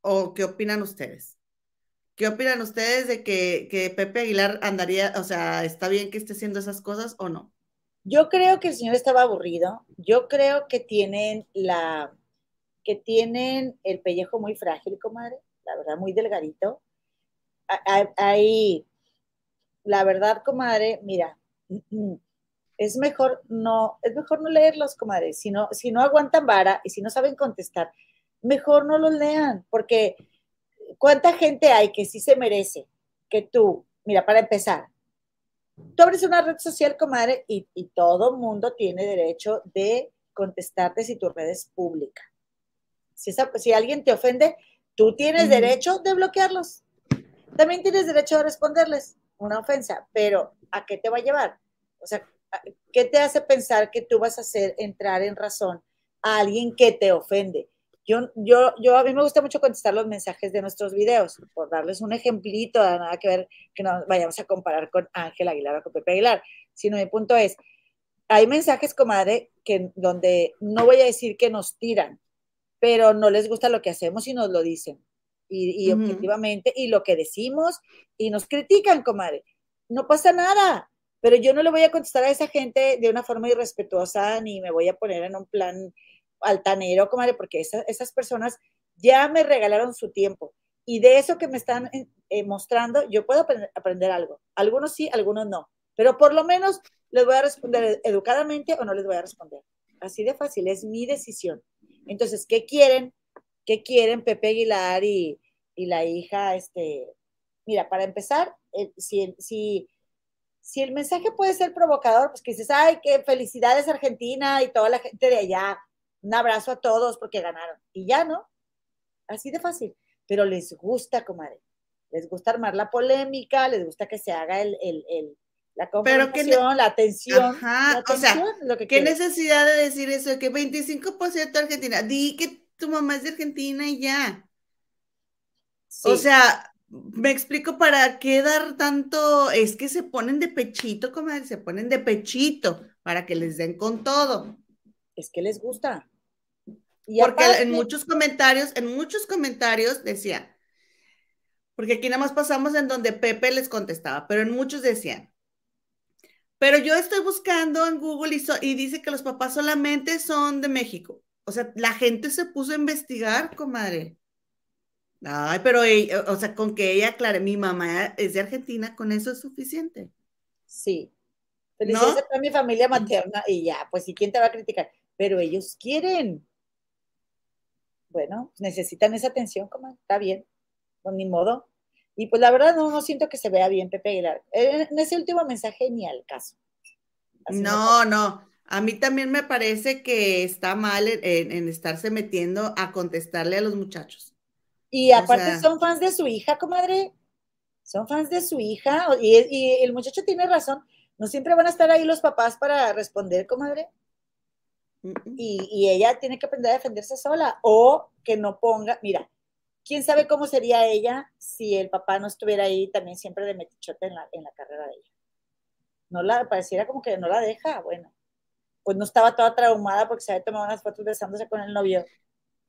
¿O qué opinan ustedes? ¿Qué opinan ustedes de que, que Pepe Aguilar andaría, o sea, está bien que esté haciendo esas cosas o no? Yo creo que el señor estaba aburrido. Yo creo que tienen la que tienen el pellejo muy frágil, comadre, la verdad, muy delgadito. Ahí, la verdad, comadre, mira, es mejor no, es mejor no leerlos, comadre. Si no, si no aguantan vara y si no saben contestar, mejor no los lean, porque ¿cuánta gente hay que sí se merece que tú, mira, para empezar, Tú abres una red social, comadre, y, y todo mundo tiene derecho de contestarte si tu red es pública. Si, si alguien te ofende, tú tienes derecho de bloquearlos. También tienes derecho de responderles una ofensa, pero ¿a qué te va a llevar? O sea, ¿qué te hace pensar que tú vas a hacer entrar en razón a alguien que te ofende? Yo, yo, yo, a mí me gusta mucho contestar los mensajes de nuestros videos, por darles un ejemplito, nada que ver, que no vayamos a comparar con Ángel Aguilar o con Pepe Aguilar, sino mi punto es, hay mensajes, comadre, que donde no voy a decir que nos tiran, pero no les gusta lo que hacemos y nos lo dicen. Y, objetivamente, y lo que decimos, y nos critican, comadre. No pasa nada, pero yo no le voy a contestar a esa gente de una forma irrespetuosa, ni me voy a poner en un plan altanero, comadre, porque esas personas ya me regalaron su tiempo. Y de eso que me están eh, eh, mostrando, yo puedo aprender, algo. Algunos sí, algunos no. Pero por lo menos les voy a responder educadamente o no les voy a responder. Así de fácil, es mi decisión. Entonces, ¿qué quieren? ¿Qué quieren Pepe Aguilar y, la hija? Este, mira, para empezar, si, si, si el mensaje puede ser provocador, pues que dices, ay, qué felicidades Argentina y toda la gente de allá, un abrazo a todos porque ganaron. Y ya, ¿no? Así de fácil. Pero les gusta, comadre. Les gusta armar la polémica, les gusta que se haga el, la confrontación, la atención. Ajá, o sea, ¿qué necesidad de decir eso? Que 25% Argentina. Di que tu mamá es de Argentina y ya. O sea, me explico para qué dar tanto. Es que se ponen de pechito, comadre, se ponen de pechito para que les den con todo es que les gusta. porque en muchos comentarios, en muchos comentarios decía, porque aquí nada más pasamos en donde Pepe les contestaba, pero en muchos decían, pero yo estoy buscando en Google y, y dice que los papás solamente son de México. O sea, la gente se puso a investigar, comadre. Ay, pero, o sea, con que ella aclare, mi mamá es de Argentina, con eso es suficiente. Sí. Felicidades ¿No? a mi familia materna y ya, pues, ¿y quién te va a criticar? pero ellos quieren. Bueno, necesitan esa atención, como está bien, con pues mi modo. Y pues la verdad no, no siento que se vea bien Pepe Aguilar. En ese último mensaje ni al caso. no, no. A mí también me parece que está mal en, estarse metiendo a contestarle a los muchachos. Y aparte son fans de su hija, comadre. Son fans de su hija. Y, y, el muchacho tiene razón. No siempre van a estar ahí los papás para responder, comadre y, ella tiene que aprender a defenderse sola o que no ponga, mira, quién sabe cómo sería ella si el papá no estuviera ahí también siempre de metichote en la, en la carrera de ella. No la, pareciera como que no la deja, bueno, pues no estaba toda traumada porque se había tomado unas fotos besándose con el novio.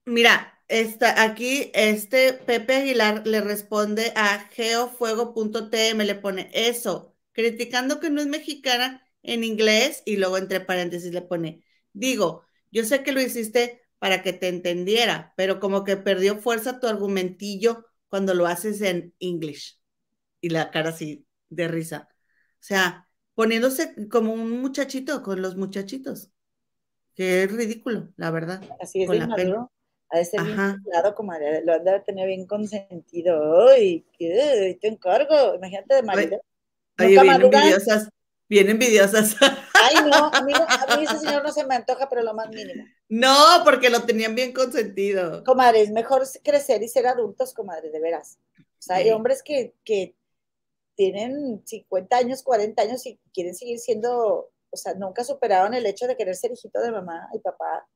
Mira, está aquí este Pepe Aguilar le responde a geofuego.tm, le pone eso, criticando que no es mexicana en inglés y luego entre paréntesis le pone, Digo, yo sé que lo hiciste para que te entendiera, pero como que perdió fuerza tu argumentillo cuando lo haces en English. Y la cara así de risa. O sea, poniéndose como un muchachito con los muchachitos. Que es ridículo, la verdad. Así es, con bien la maduro. Ha de ser bien cuidado, comadre. Lo han de tener bien consentido. ¡Ay! ¿qué? Te encargo. Imagínate de marido. Oye, Nunca bien envidiosas, bien envidiosas. Ay, no, a mí, no- a mí ese señor no se me antoja, pero lo más mínimo. No, porque lo tenían bien consentido. Comadre, es mejor crecer y ser adultos, comadre, de veras. O sea, hay hombres que, que tienen 50 años, 40 años y quieren seguir siendo, o sea, nunca superaron el hecho de querer ser hijito de mamá y papá.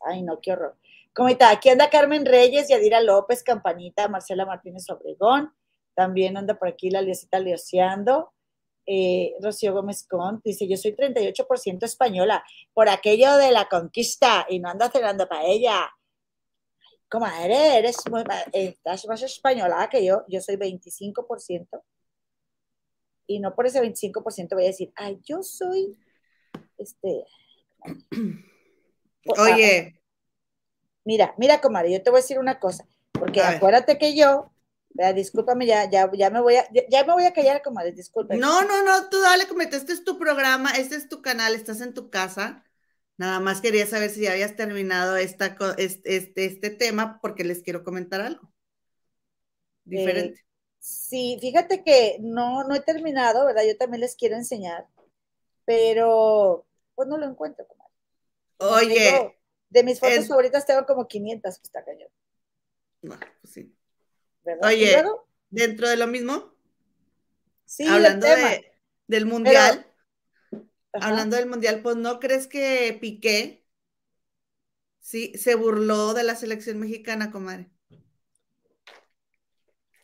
Ay, no, qué horror. Como está, aquí anda Carmen Reyes, Yadira López, Campanita, Marcela Martínez Obregón. También anda por aquí la Liosita Lioseando. Eh, Rocío Gómez Cont dice: Yo soy 38% española por aquello de la conquista y no ando cenando para ella. Comadre, eres muy, estás más española que yo. Yo soy 25%. Y no por ese 25% voy a decir, ay, yo soy, este, Oye, mira, mira, comadre, yo te voy a decir una cosa, porque acuérdate que yo, vea, discúlpame, ya, ya, ya me voy a, ya, ya me voy a callar, comadre, disculpe. no, no, no, tú dale, cometa, este es tu programa, este es tu canal, estás en tu casa. Nada más quería saber si ya habías terminado esta, este, este, este tema porque les quiero comentar algo diferente. Sí, fíjate que no, no he terminado, ¿verdad? Yo también les quiero enseñar, pero pues no lo encuentro, comadre. Oye, Tengo- de mis fotos es- favoritas tengo como 500, pues está cañón, no, pues sí. ¿Verdad? Oye, dentro de lo mismo, Sí, hablando tema. de, del mundial, hablando del mundial, pues no crees que Piqué sí se burló de la selección mexicana, comadre.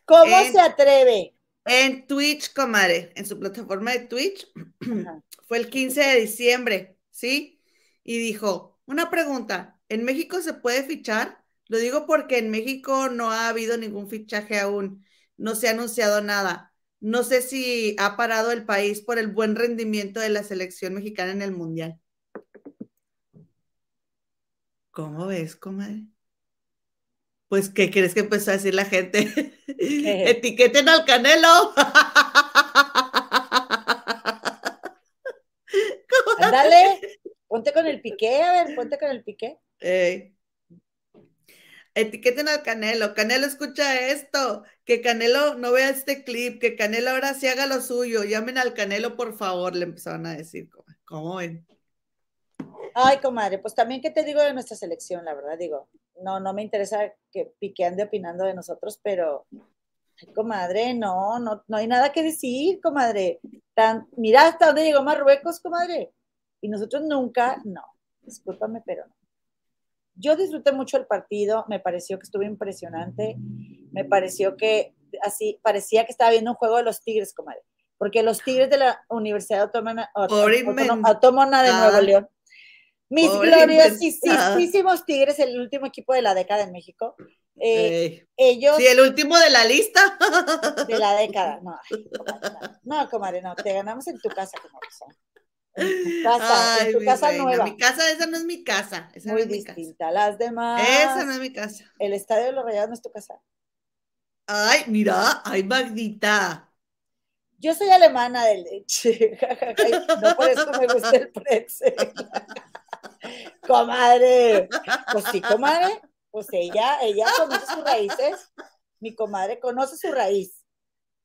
¿Cómo en- se atreve? En Twitch, comadre, en su plataforma de Twitch, Ajá. fue el 15 de diciembre, ¿sí? Y dijo, una pregunta, ¿en México se puede fichar? Lo digo porque en México no ha habido ningún fichaje aún, no se ha anunciado nada. No sé si ha parado el país por el buen rendimiento de la selección mexicana en el Mundial. ¿Cómo ves, comadre? Pues, ¿qué crees que empezó a decir la gente? Etiqueten al Canelo. Ándale, ponte con el piqué, a ver, ponte con el piqué. Ey. Etiqueten al Canelo. Canelo escucha esto. Que Canelo no vea este clip. Que Canelo ahora sí haga lo suyo. Llamen al Canelo, por favor. Le empezaron a decir. ¿Cómo, ven? Ay, comadre, pues también, ¿qué te digo de nuestra selección? La verdad, digo, no, no me interesa que Piqué ande opinando de nosotros, pero, ay, comadre, no, no, no hay nada que decir, comadre. Tan, mira hasta dónde llegó Marruecos, comadre. Y nosotros nunca, no, discúlpame, pero no. Yo disfruté mucho el partido, me pareció que estuvo impresionante, me pareció que así, parecía que estaba viendo un juego de los Tigres, comadre, porque los Tigres de la Universidad Autónoma, de Nuevo León, mis gloriosísimos Tigres, el último equipo de la década en México, eh, ellos Sí, el último de la lista. de la década, no, ay, comadre, no, no, comadre, no, te ganamos en tu casa, comadre, en tu casa, Ay, en tu casa reina, nueva, Mi casa, esa no es mi casa. Esa no muy es mi casa. distinta las demás. Esa no es mi casa. El estadio de los Rayados no es tu casa. Ay, mira, ay, Magdita. Yo soy alemana de leche, no por eso me gusta el pretzel. comadre, pues sí, comadre, pues ella, ella conoce sus raíces, mi comadre conoce su raíz.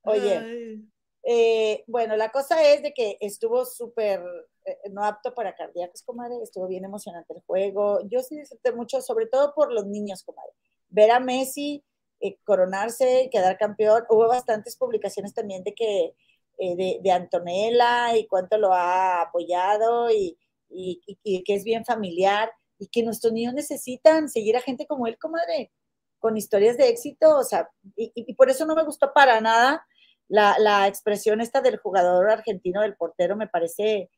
Oye, Ay. Eh, bueno, la cosa es de que estuvo súper eh, no apto para cardíacos, comadre, estuvo bien emocionante el juego. Yo sí disfruté mucho, sobre todo por los niños, comadre. Ver a Messi eh, coronarse, quedar campeón. Hubo bastantes publicaciones también de que de, Antonella y cuánto lo ha apoyado y, y, que es bien familiar y que nuestros niños necesitan seguir a gente como él, comadre, con historias de éxito, o sea, y, y por eso no me gustó para nada la, la, expresión esta del jugador argentino, del portero, me parece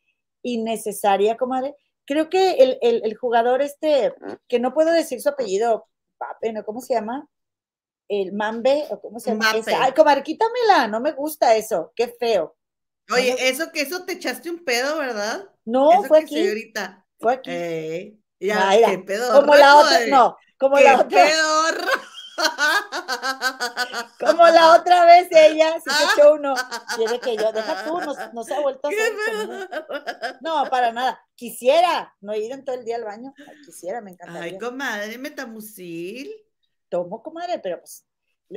innecesaria, comadre. Creo que el, el, el jugador este, que no puedo decir su apellido, Pape, ¿no? ¿Cómo se llama? el mambe, o cómo se llama. Esa. Ay, comadre, quítamela, no me gusta eso, qué feo. Oye, eso que eso te echaste un pedo, ¿verdad? No, eso fue aquí. Ahorita. Fue aquí. Eh, ya, Ay, qué pedo. Como la otra, no, como la otra. Peor. Como la otra vez ella se echó uno. Quiere que yo, deja tú, no, se ha vuelto a hacer. No, para nada. Quisiera, no ido en todo el día al baño. Quisiera, me encantaría. Ay, comadre, metamucil. Tomo, comadre, pero pues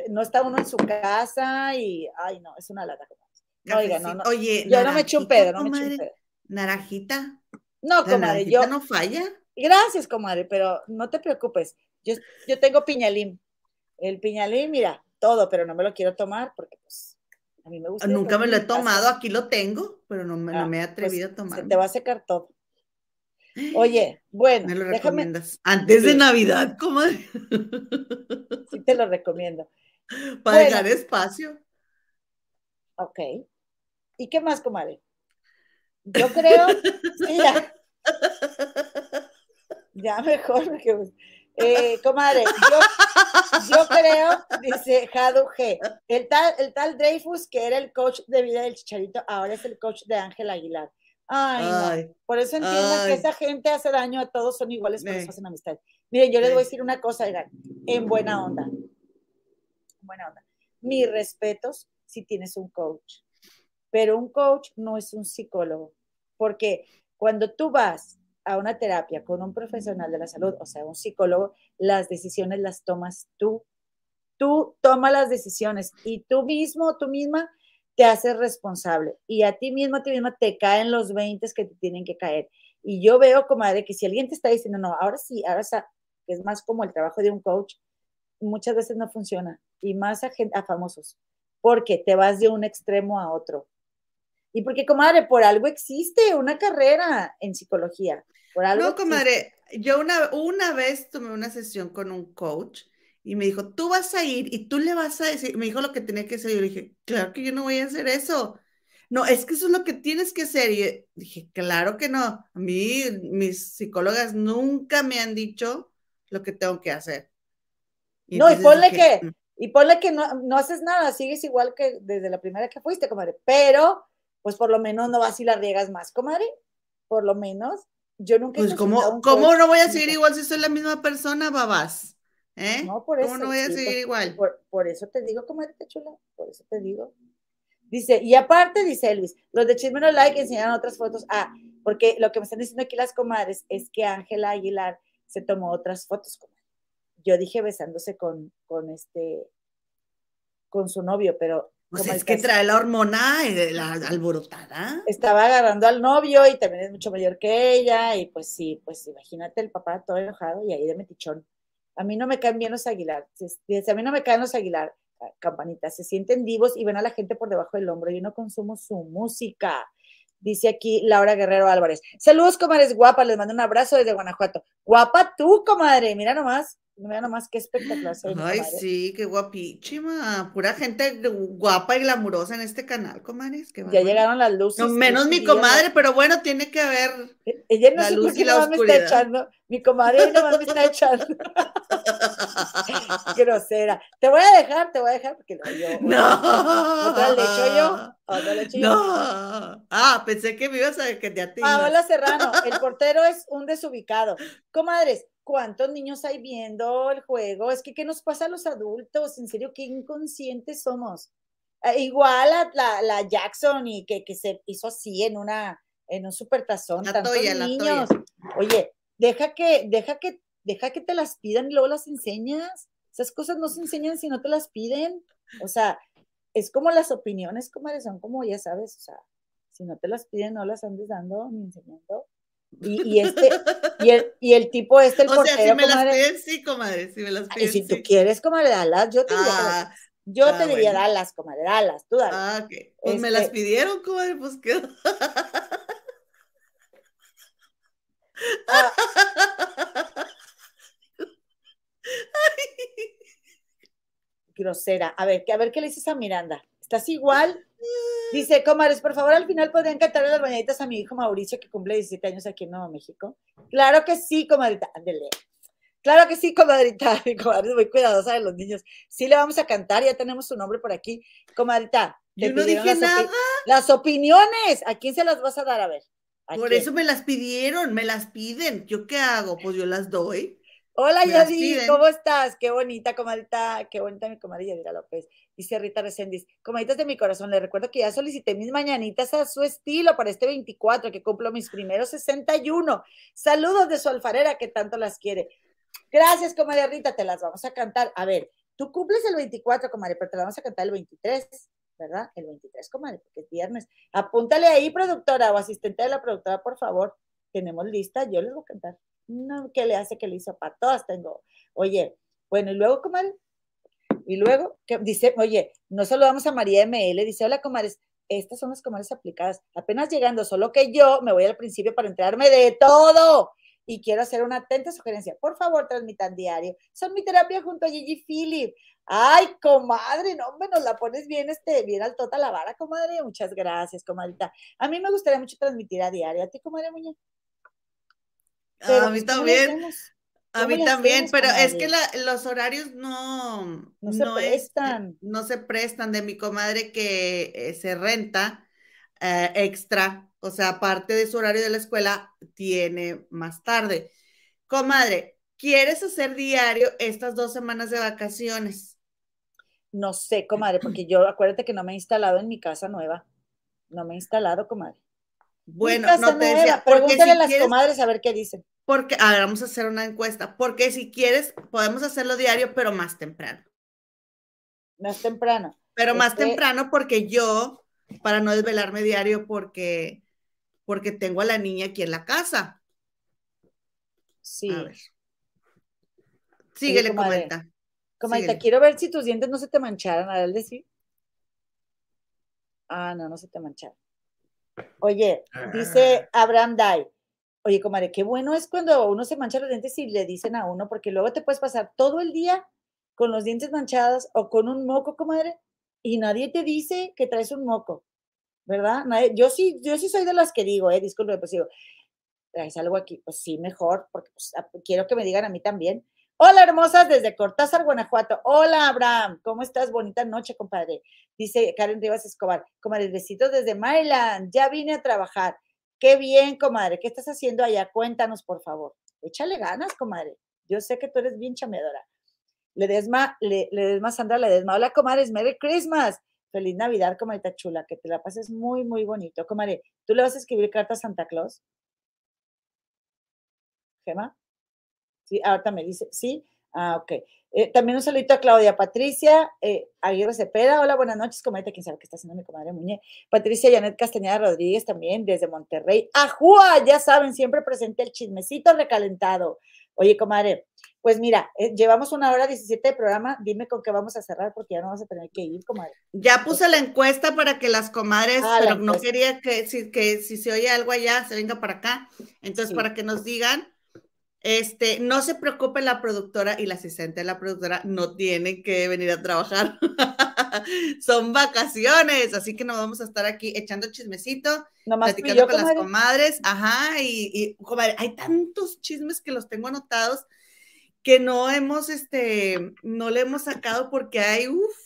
no está uno en su casa y, ay, no, es una lata. No, oiga, no, no. Oye, yo no me echo un pedo, no me echo un pedo. Naranjita. No, comadre, yo. no falla? Gracias, comadre, pero no te preocupes. Yo, yo tengo piñalín. El piñalín, mira, todo, pero no me lo quiero tomar porque, pues, a mí me gusta. Nunca me lo he tomado, aquí lo tengo, pero no me, no ah, me he pues, atrevido a tomar. Se te va a secar todo. Oye, bueno. Me lo recomiendas. Antes de Navidad, comadre. Sí, te lo recomiendo. Para dejar espacio. Ok. ¿Y qué más, comadre? Yo creo, mira, ya mejor, porque, eh, comadre, yo, creo, dice Jadu G, el tal, el tal Dreyfus, que era el coach de vida del Chicharito, ahora es el coach de Ángel Aguilar. Ay, Por eso entiendan que esa gente hace daño a todos, son iguales, pero hacen amistad. Miren, yo les voy a decir una cosa, en buena onda. En buena onda. Mis respetos si tienes un coach pero un coach no es un psicólogo, porque cuando tú vas a una terapia con un profesional de la salud, o sea, un psicólogo, las decisiones las tomas tú. Tú tomas las decisiones y tú mismo, tú misma, te haces responsable. Y a ti mismo, a ti misma, te caen los 20 que te tienen que caer. Y yo veo, comadre, que si alguien te está diciendo, no, ahora sí, ahora que es más como el trabajo de un coach, muchas veces no funciona. Y más a, gente, a famosos, porque te vas de un extremo a otro. Y porque, comadre, por algo existe una carrera en psicología. Por algo no, comadre, yo una, una vez tomé una sesión con un coach y me dijo, tú vas a ir y tú le vas a decir, me dijo lo que tenía que hacer. Yo le dije, claro que yo no voy a hacer eso. No, es que eso es lo que tienes que hacer. Y dije, claro que no. A mí, mis psicólogas nunca me han dicho lo que tengo que hacer. no, y ponle que, mm". y ponle que no, no haces nada, sigues igual que desde la primera que fuiste, comadre, pero pues por lo menos no vas y la riegas más, comadre. Por lo menos. Yo nunca Pues, ¿cómo, ¿cómo no voy a seguir igual si soy la misma persona, babás? ¿Eh? No, por eso. ¿Cómo no voy a seguir igual? Por, eso te digo, comadre chula, por eso te digo. Dice, y aparte, dice Elvis, los de Chismero Like enseñaron otras fotos. Ah, porque lo que me están diciendo aquí las comadres es que Ángela Aguilar se tomó otras fotos, comadre. Yo dije besándose con, con este, con su novio, pero pues es que trae la hormona y la alborotada. Estaba agarrando al novio y también es mucho mayor que ella. Y pues sí, pues imagínate el papá todo enojado y ahí de metichón. A mí no me caen bien los Aguilar. A mí no me caen los Aguilar, campanitas. Se sienten divos y ven a la gente por debajo del hombro. Yo no consumo su música. Dice aquí Laura Guerrero Álvarez. Saludos, comadres guapa. Les mando un abrazo desde Guanajuato. Guapa tú, comadre. Mira nomás. Mira nomás qué espectacular. Ay, sí, qué guapísima. Pura gente guapa y glamurosa en este canal, comadres. ya llegaron las luces. No, menos mi comadre, pero bueno, tiene que haber e, Ella no la luz y la oscuridad. Me está echando. Mi comadre nomás me está echando. Grosera. Te voy a dejar, te voy a dejar porque no, yo. No. Otra le echo yo. Otra le echo yo. No. Ah, pensé que me ibas a que te. Hola Serrano. El portero es un desubicado. Comadres, ¿Cuántos niños hay viendo el juego? Es que, ¿qué nos pasa a los adultos? En serio, qué inconscientes somos. Ah, igual a la, Jackson y que, se hizo así en una en un supertazón. La tantos niños. Oye, deja que, deja que, deja que te las pidan y luego las enseñas. Esas cosas no se enseñan si no te las piden. O sea, es como las opiniones, como son como, ya sabes, o sea, si no te las piden, no las andes dando ni enseñando. Y, este, y el, y el tipo este, el o sea, si me las piden, sí, comadre, si me las piden, Y si tú quieres, comadre, dalas, yo te diría, ah, yo ah, te diría, dalas, comadre, dalas, tú dalas. Ah, ok. Pues me las este pidieron, comadre, pues qué. Ah. Grosera. A ver, a ver qué le dices a Miranda. ¿Estás igual? Dice, comadres, por favor, al final podrían cantarle las bañaditas a mi hijo Mauricio, que cumple 17 años aquí en Nuevo México. Claro que sí, comadrita. Ándele. Claro que sí, comadrita. Mi comadre es muy cuidadosa de los niños. Sí le vamos a cantar, ya tenemos su nombre por aquí. Comadrita. Yo no dije nada. las opiniones, ¿a quién se las vas a dar? A ver. por eso me las pidieron, me las piden. ¿Yo qué hago? Pues yo las doy. Hola Yadira, ¿cómo estás? Qué bonita, comadita, qué bonita mi comadre Yadira López. Dice Rita Reséndiz, comaditas de mi corazón, le recuerdo que ya solicité mis mañanitas a su estilo para este 24, que cumplo mis primeros 61. Saludos de su alfarera que tanto las quiere. Gracias, comadre Rita, te las vamos a cantar. A ver, tú cumples el 24, comadre, pero te las vamos a cantar el 23, ¿verdad? El 23, comadre, porque es viernes. Apúntale ahí, productora o asistente de la productora, por favor. Tenemos lista, yo les voy a cantar. No, ¿qué le hace que le hizo para todas? Tengo. Oye, bueno, y luego, comadre, y luego, que dice, oye, no solo vamos a María ML, dice, hola, comadres, estas son las comadres aplicadas. Apenas llegando, solo que yo me voy al principio para enterarme de todo. Y quiero hacer una atenta sugerencia. Por favor, transmitan diario. Son mi terapia junto a Gigi Philip. Ay, comadre, no, hombre, nos la pones bien, este, bien al tota la vara, comadre. Muchas gracias, comadrita. A mí me gustaría mucho transmitir a diario. ¿A ti, comadre Muñe? a mí también. A mí también, pero es que los horarios no, no se prestan. no se prestan de mi comadre que eh, se renta eh, extra, o sea, aparte de su horario de la escuela, tiene más tarde. Comadre, ¿quieres hacer diario estas dos semanas de vacaciones? No sé, comadre, porque yo acuérdate que no me he instalado en mi casa nueva. No me he instalado, comadre. Bueno, no te decía, Pregúntale a las comadres a ver qué dicen. Porque, a ver, vamos a hacer una encuesta. Porque si quieres, podemos hacerlo diario, pero más temprano. Más temprano. Pero más temprano porque yo, para no desvelarme diario, porque, porque tengo a la niña aquí en la casa. Sí. A ver. Síguele, comenta. Comenta, quiero ver si tus dientes no se te mancharon, a ver, decir. Ah, no, no se te mancharon. Oye, dice ah. Abraham Dai, Oye, comadre, qué bueno es cuando uno se mancha los dientes y le dicen a uno, porque luego te puedes pasar todo el día con los dientes manchados o con un moco, comadre, y nadie te dice que traes un moco, ¿verdad? yo sí, yo sí soy de las que digo, eh, disculpe, pues digo, traes algo aquí, pues sí, mejor, porque pues, quiero que me digan a mí también. Hola, hermosas, desde Cortázar, Guanajuato. Hola, Abraham, ¿cómo estás? Bonita noche, compadre. Dice Karen Rivas Escobar, comadre, besitos desde Maryland, ya vine a trabajar. Qué bien, comadre. ¿Qué estás haciendo allá? Cuéntanos, por favor. Échale ganas, comadre. Yo sé que tú eres bien chameadora. Ledesma, le, Ledesma Sandra Ledesma. Hola, comadres. Merry Christmas. Feliz Navidad, comadita chula. Que te la pases muy, muy bonito. Comadre, ¿tú le vas a escribir carta a Santa Claus? ¿Gema? Sí, ahorita me dice, sí. Ah, ok. Eh, también un saludito a Claudia Patricia eh, Aguirre Cepeda. Hola, buenas noches. Comenta quién sabe qué está haciendo mi comadre Muñe. Patricia Janet Castañeda Rodríguez también desde Monterrey. ¡Ajúa! Ya saben, siempre presente el chismecito recalentado. Oye, comadre, pues mira, eh, llevamos una hora 17 de programa. Dime con qué vamos a cerrar porque ya no vamos a tener que ir, comadre. Ya puse la encuesta para que las comadres, ah, pero no quería que si, que si se oye algo allá, se venga para acá. Entonces, para que nos digan este, no se preocupe la productora y la asistente de la productora no tienen que venir a trabajar. Son vacaciones, así que nos vamos a estar aquí echando chismecito, platicando con las comadres. Ajá, y, comadre, hay tantos chismes que los tengo anotados que no hemos, este, no le hemos sacado porque hay, uff,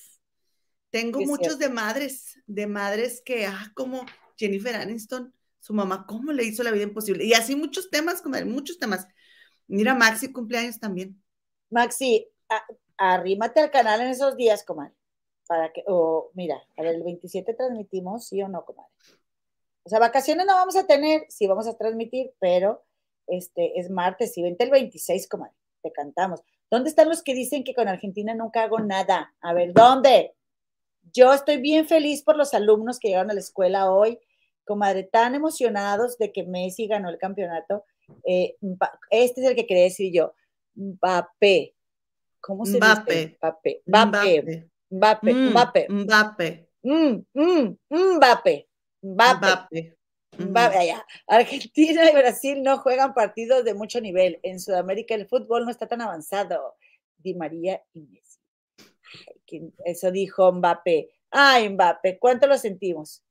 tengo muchos de madres, de madres que, ah, como Jennifer Aniston, su mamá, ¿cómo le hizo la vida imposible? Y así muchos temas, comadre, muchos temas. Mira, Maxi cumpleaños también. Maxi, arrímate al canal en esos días, comadre. Para que, o mira, a ver, el 27 transmitimos, sí o no, comadre. O sea, vacaciones no vamos a tener, sí vamos a transmitir, pero este es martes y vente el 26, comadre. Te cantamos. ¿Dónde están los que dicen que con Argentina nunca hago nada? A ver, ¿dónde? Yo estoy bien feliz por los alumnos que llegaron a la escuela hoy, comadre, tan emocionados de que Messi ganó el campeonato eh, este es el que quería decir yo, Mbappé. ¿Cómo se dice? Mbappé. Mbappé. Mbappé. Mbappé. Mbappé. Mm, Mbappé. Mbappé. Mm, mm, Argentina y Brasil no juegan partidos de mucho nivel. En Sudamérica el fútbol no está tan avanzado. Di María y Messi. Eso dijo Mbappé. Ay, Mbappé, ¿cuánto lo sentimos?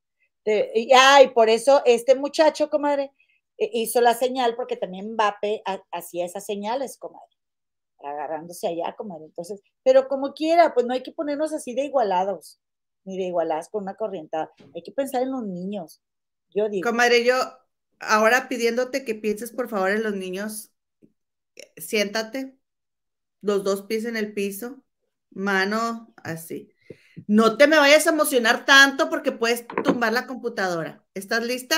Ay, por eso este muchacho, comadre, hizo la señal porque también Mbappé hacía esas señales, comadre, agarrándose allá, comadre. Entonces, pero como quiera, pues no hay que ponernos así de igualados, ni de igualadas con una corrientada. Hay que pensar en los niños. Yo digo. Comadre, yo ahora pidiéndote que pienses por favor en los niños, siéntate, los dos pies en el piso, mano así. No te me vayas a emocionar tanto porque puedes tumbar la computadora. ¿Estás lista?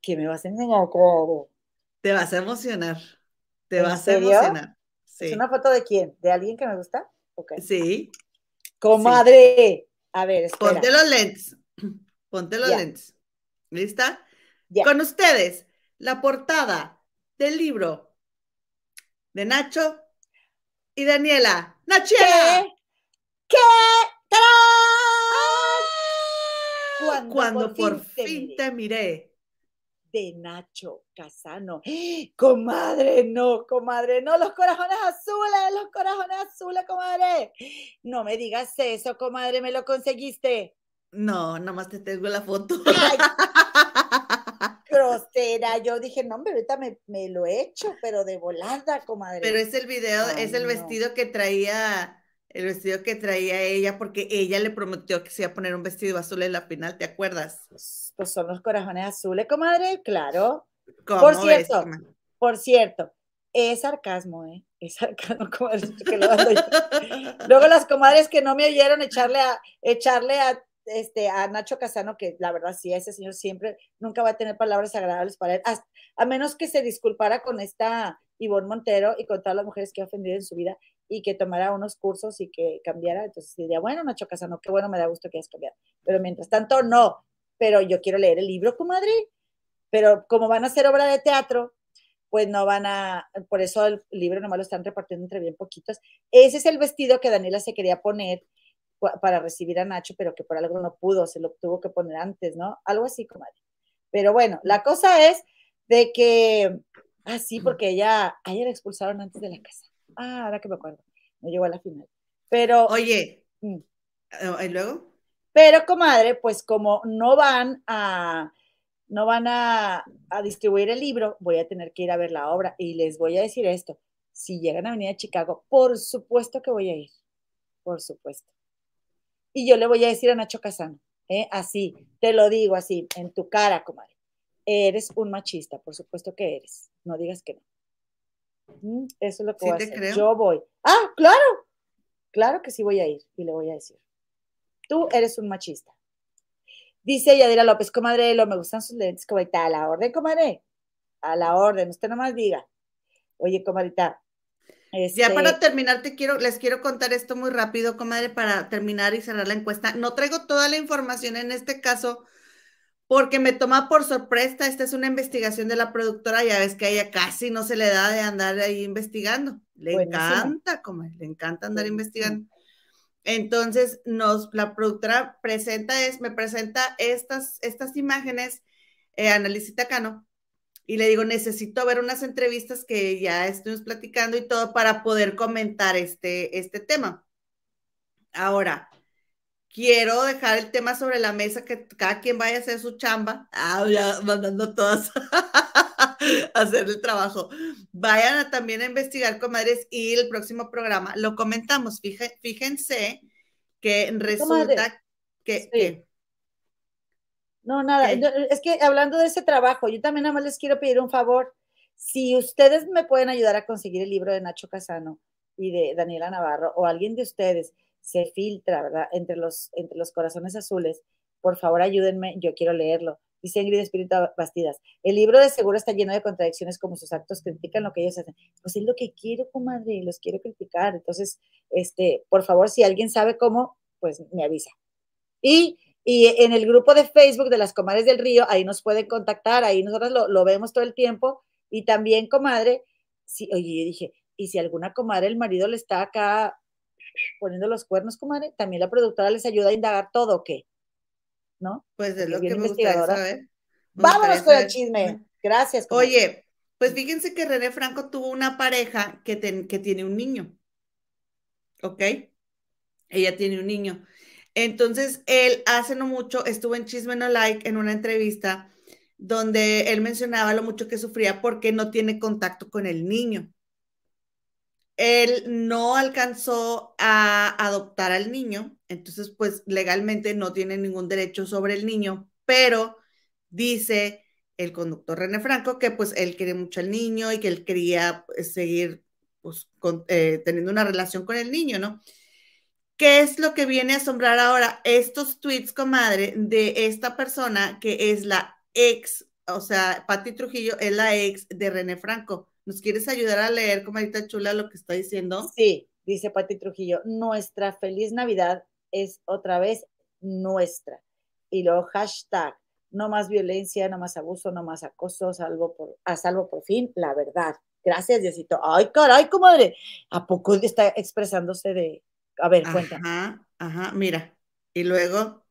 ¿Qué me vas a enseñar? Te vas a emocionar. Te vas serio? a emocionar. Sí. ¿Es una foto de quién? ¿De alguien que me gusta? Okay. Sí. Comadre. A ver, espera. Ponte los lentes. Ponte los lentes. ¿Lista? Ya. Con ustedes, la portada del libro de Nacho y Daniela. ¡Nachiela! ¿Qué? ¿Qué? ¡Tarán! Cuando, por fin, miré. te miré. De Nacho Casano. Comadre, no, comadre, no, los corazones azules, los corazones azules, comadre. No me digas eso, comadre, me lo conseguiste. No, nomás te tengo la foto. Ay, grosera. Yo dije, no, hombre, ahorita me, me lo he hecho, pero de volada, comadre. Pero es el video, Ay, es el no. vestido que traía, el vestido que traía ella, porque ella le prometió que se iba a poner un vestido azul en la final, ¿te acuerdas? Pues, pues son los corazones azules, comadre, claro. ¿Cómo Por cierto? Por cierto, es sarcasmo, ¿eh? Es sarcasmo, comadre, que lo yo. Luego las comadres que no me oyeron echarle a, echarle a, este, a Nacho Casano, que la verdad sí, ese señor siempre, nunca va a tener palabras agradables para él, hasta- a menos que se disculpara con esta Ivonne Montero y con todas las mujeres que ha ofendido en su vida y que tomara unos cursos y que cambiara, entonces diría, bueno, Nacho Casano, qué bueno, me da gusto que hayas cambiado. Pero mientras tanto, no. Pero yo quiero leer el libro, comadre. Pero como van a hacer obra de teatro, pues no van a, por eso el libro nomás lo están repartiendo entre bien poquitos. Ese es el vestido que Daniela se quería poner pa- para recibir a Nacho, pero que por algo no pudo, se lo tuvo que poner antes, ¿no? Algo así, comadre. Pero bueno, la cosa es de que, ah, sí, porque ella, a ella la expulsaron antes de la casa. Ah, ahora que me acuerdo, no llegó a la final. Pero, Oye, Mm. eh, ¿y luego? pero comadre, pues como no van a, no van a, a distribuir el libro, voy a tener que ir a ver la obra. Y les voy a decir esto, si llegan a Avenida Chicago, por supuesto que voy a ir, por supuesto. Y yo le voy a decir a Nacho Casano, ¿eh? así, te lo digo así, en tu cara, comadre. Eres un machista, por supuesto que eres. No digas que no. Eso es lo que Sí voy a hacer. creo. Yo voy. Ah, claro. Claro que sí voy a ir y le voy a decir. Tú eres un machista. Dice Yadira López, comadre, lo me gustan sus lentes, comadita, a la orden, comadre. A la orden, usted nomás diga. Oye, comadita. Ya este, para terminar, te quiero, les quiero contar esto muy rápido, comadre, para terminar y cerrar la encuesta. No traigo toda la información en este caso porque me toma por sorpresa. Esta es una investigación de la productora. Ya ves que a ella casi no se le da de andar ahí investigando. Le Buenísimo. encanta, comadre, le encanta andar Buenísimo. investigando. Entonces, nos, la productora presenta, es, me presenta estas, estas imágenes, eh, Analicita Cano, y le digo, necesito ver unas entrevistas que ya estuvimos platicando y todo para poder comentar este, este tema. Ahora, quiero dejar el tema sobre la mesa, que cada quien vaya a hacer su chamba. Ah, ya mandando todas a hacer el trabajo. Vayan a también a investigar, comadres, y el próximo programa lo comentamos. Fíjense que resulta que, Sí. que- No, nada, es que hablando de ese trabajo, yo también nada más les quiero pedir un favor. Si ustedes me pueden ayudar a conseguir el libro de Nacho Casano y de Daniela Navarro, o alguien de ustedes se filtra, ¿verdad? Entre los, entre los corazones azules, por favor ayúdenme, yo quiero leerlo. Dice Ingrid Espíritu Bastidas, el libro de seguro está lleno de contradicciones como sus actos critican lo que ellos hacen. Pues es lo que quiero, comadre, los quiero criticar. Entonces, este, por favor, si alguien sabe cómo, pues me avisa. Y y en el grupo de Facebook de las Comadres del Río, ahí nos pueden contactar, ahí nosotros lo, lo vemos todo el tiempo. Y también, comadre, si, oye, dije, y si alguna comadre, el marido le está acá poniendo los cuernos, comadre, también la productora les ayuda a indagar todo, ¿o qué? ¿No? pues es lo que me gustaría saber. Me Vámonos gustaría con el chisme. Gracias. comadre. Oye, pues fíjense que René Franco tuvo una pareja que, ten- que tiene un niño. ¿Ok? Ella tiene un niño. Entonces, él hace no mucho estuvo en Chisme No Like en una entrevista donde él mencionaba lo mucho que sufría porque no tiene contacto con el niño. Él no alcanzó a adoptar al niño, entonces pues legalmente no tiene ningún derecho sobre el niño, pero dice el conductor René Franco que pues él quiere mucho al niño y que él quería pues, seguir pues, eh, teniendo una relación con el niño, ¿no? ¿Qué es lo que viene a asombrar ahora? Estos tweets, comadre, de esta persona que es la ex, o sea, Patti Trujillo es la ex de René Franco. ¿Nos quieres ayudar a leer, comadita chula, lo que está diciendo? Sí, dice Patti Trujillo, nuestra feliz Navidad es otra vez nuestra. Y luego hashtag, no más violencia, no más abuso, no más acoso, salvo por, a salvo por fin la verdad. Gracias, Diosito. Ay, caray, comadre. ¿A poco está expresándose de... A ver, cuéntame. Ajá, ajá, mira. Y luego...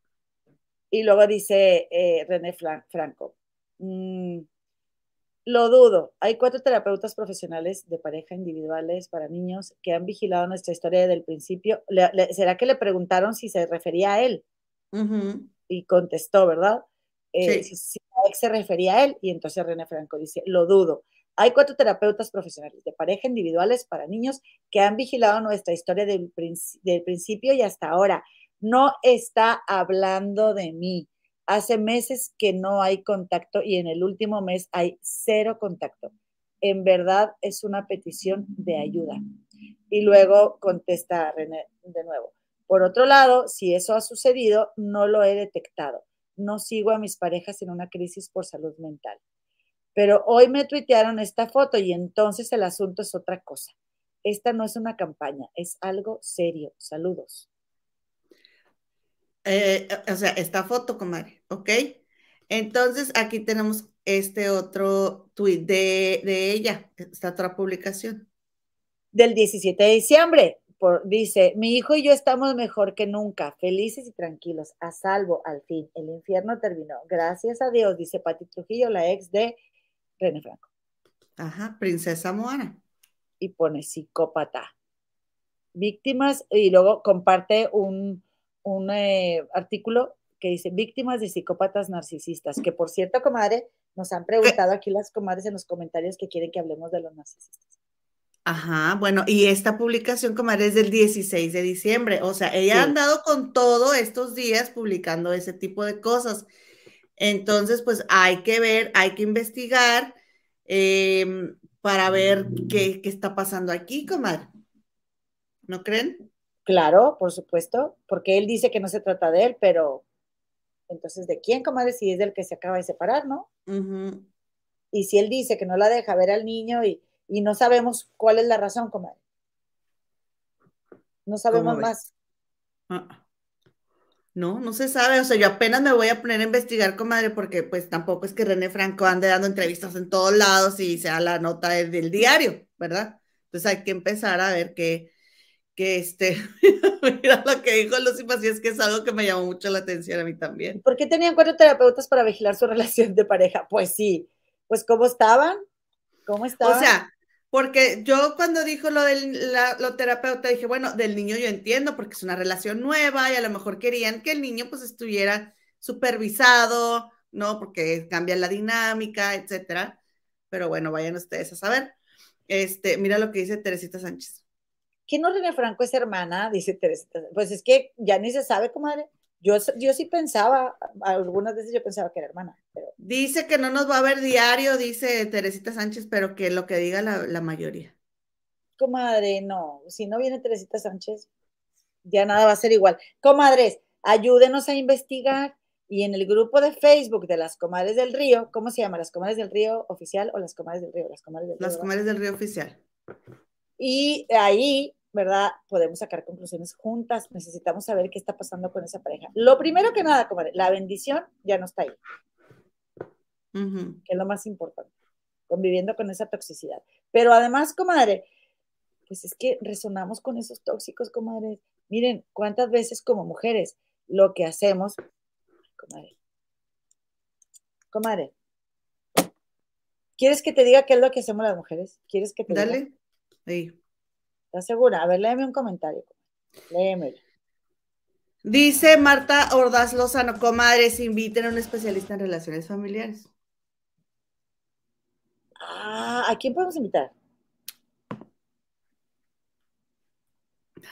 Y luego dice eh, René Franco. Mm, lo dudo. Hay cuatro terapeutas profesionales de pareja individuales para niños que han vigilado nuestra historia desde el principio. ¿Será que le preguntaron si se refería a él? Y contestó, ¿verdad? Eh, si, si se refería a él. Y entonces René Franco dice, lo dudo. Hay cuatro terapeutas profesionales de pareja individuales para niños que han vigilado nuestra historia del, del principio y hasta ahora. No está hablando de mí. Hace meses que no hay contacto y en el último mes hay cero contacto. En verdad es una petición de ayuda. Y luego contesta René de nuevo. Por otro lado, si eso ha sucedido, no lo he detectado. No sigo a mis parejas en una crisis por salud mental. Pero hoy me tuitearon esta foto y entonces el asunto es otra cosa. Esta no es una campaña, es algo serio. Saludos. Eh, o sea, esta foto, comadre, ¿ok? Entonces aquí tenemos este otro tuit de, de, ella, esta otra publicación. Del 17 de diciembre, por, dice, mi hijo y yo estamos mejor que nunca, felices y tranquilos, a salvo al fin, el infierno terminó. Gracias a Dios, dice Pati Trujillo, la ex de René Franco. Ajá, Princesa Moana. Y pone psicópata. Víctimas, y luego comparte un, un eh, artículo que dice víctimas de psicópatas narcisistas, que por cierto, comadre, nos han preguntado aquí las comadres en los comentarios que quieren que hablemos de los narcisistas. Ajá, bueno, y esta publicación, comadre, es del 16 de diciembre, o sea, ella ha andado con todo estos días publicando ese tipo de cosas. Entonces, pues hay que ver, hay que investigar em, para ver qué, qué, está pasando aquí, comadre. ¿No creen? Claro, por supuesto, porque él dice que no se trata de él, pero entonces, ¿de quién, comadre? Si es del que se acaba de separar, ¿no? Y si él dice que no la deja ver al niño y, y no sabemos cuál es la razón, comadre. No sabemos más. Ah. No, no se sabe, o sea, yo apenas me voy a poner a investigar, comadre, porque pues tampoco es que René Franco ande dando entrevistas en todos lados y sea la nota del, diario, ¿verdad? Entonces hay que empezar a ver qué, que este, mira lo que dijo Lucy Macías, que es algo que me llamó mucho la atención a mí también. ¿Por qué tenían cuatro terapeutas para vigilar su relación de pareja? Pues sí, pues ¿cómo estaban? ¿Cómo estaban? O sea, porque yo cuando dijo lo del lo terapeuta dije, bueno, del niño yo entiendo porque es una relación nueva y a lo mejor querían que el niño pues estuviera supervisado, ¿no? Porque cambia la dinámica, etcétera. Pero bueno, vayan ustedes a saber. Este, mira lo que dice Teresita Sánchez. ¿Quién no René Franco es hermana? Dice Teresita. Pues es que ya ni se sabe, comadre. Yo, yo sí pensaba, algunas veces yo pensaba que era hermana. Pero... Dice que no nos va a ver diario, dice Teresita Sánchez, pero que lo que diga la, la mayoría. Comadre, no, si no viene Teresita Sánchez, ya nada va a ser igual. Comadres, ayúdenos a investigar. Y en el grupo de Facebook de las Comadres del Río, ¿cómo se llama? ¿Las Comadres del Río oficial o las Comadres del Río? Las Comadres del Río. Las Comadres del Río oficial. Y ahí ¿verdad? Podemos sacar conclusiones juntas, necesitamos saber qué está pasando con esa pareja. Lo primero que nada, comadre, la bendición ya no está ahí, que es lo más importante, conviviendo con esa toxicidad. Pero además, comadre, pues es que resonamos con esos tóxicos, comadre. Miren, cuántas veces como mujeres lo que hacemos, comadre, comadre, ¿quieres que te diga qué es lo que hacemos las mujeres? ¿Quieres que te Dale. Diga? ¿Estás segura? A ver, léeme un comentario. Léemelo. Dice Marta Ordaz Lozano, comadres, inviten a un especialista en relaciones familiares. Ah, ¿a quién podemos invitar?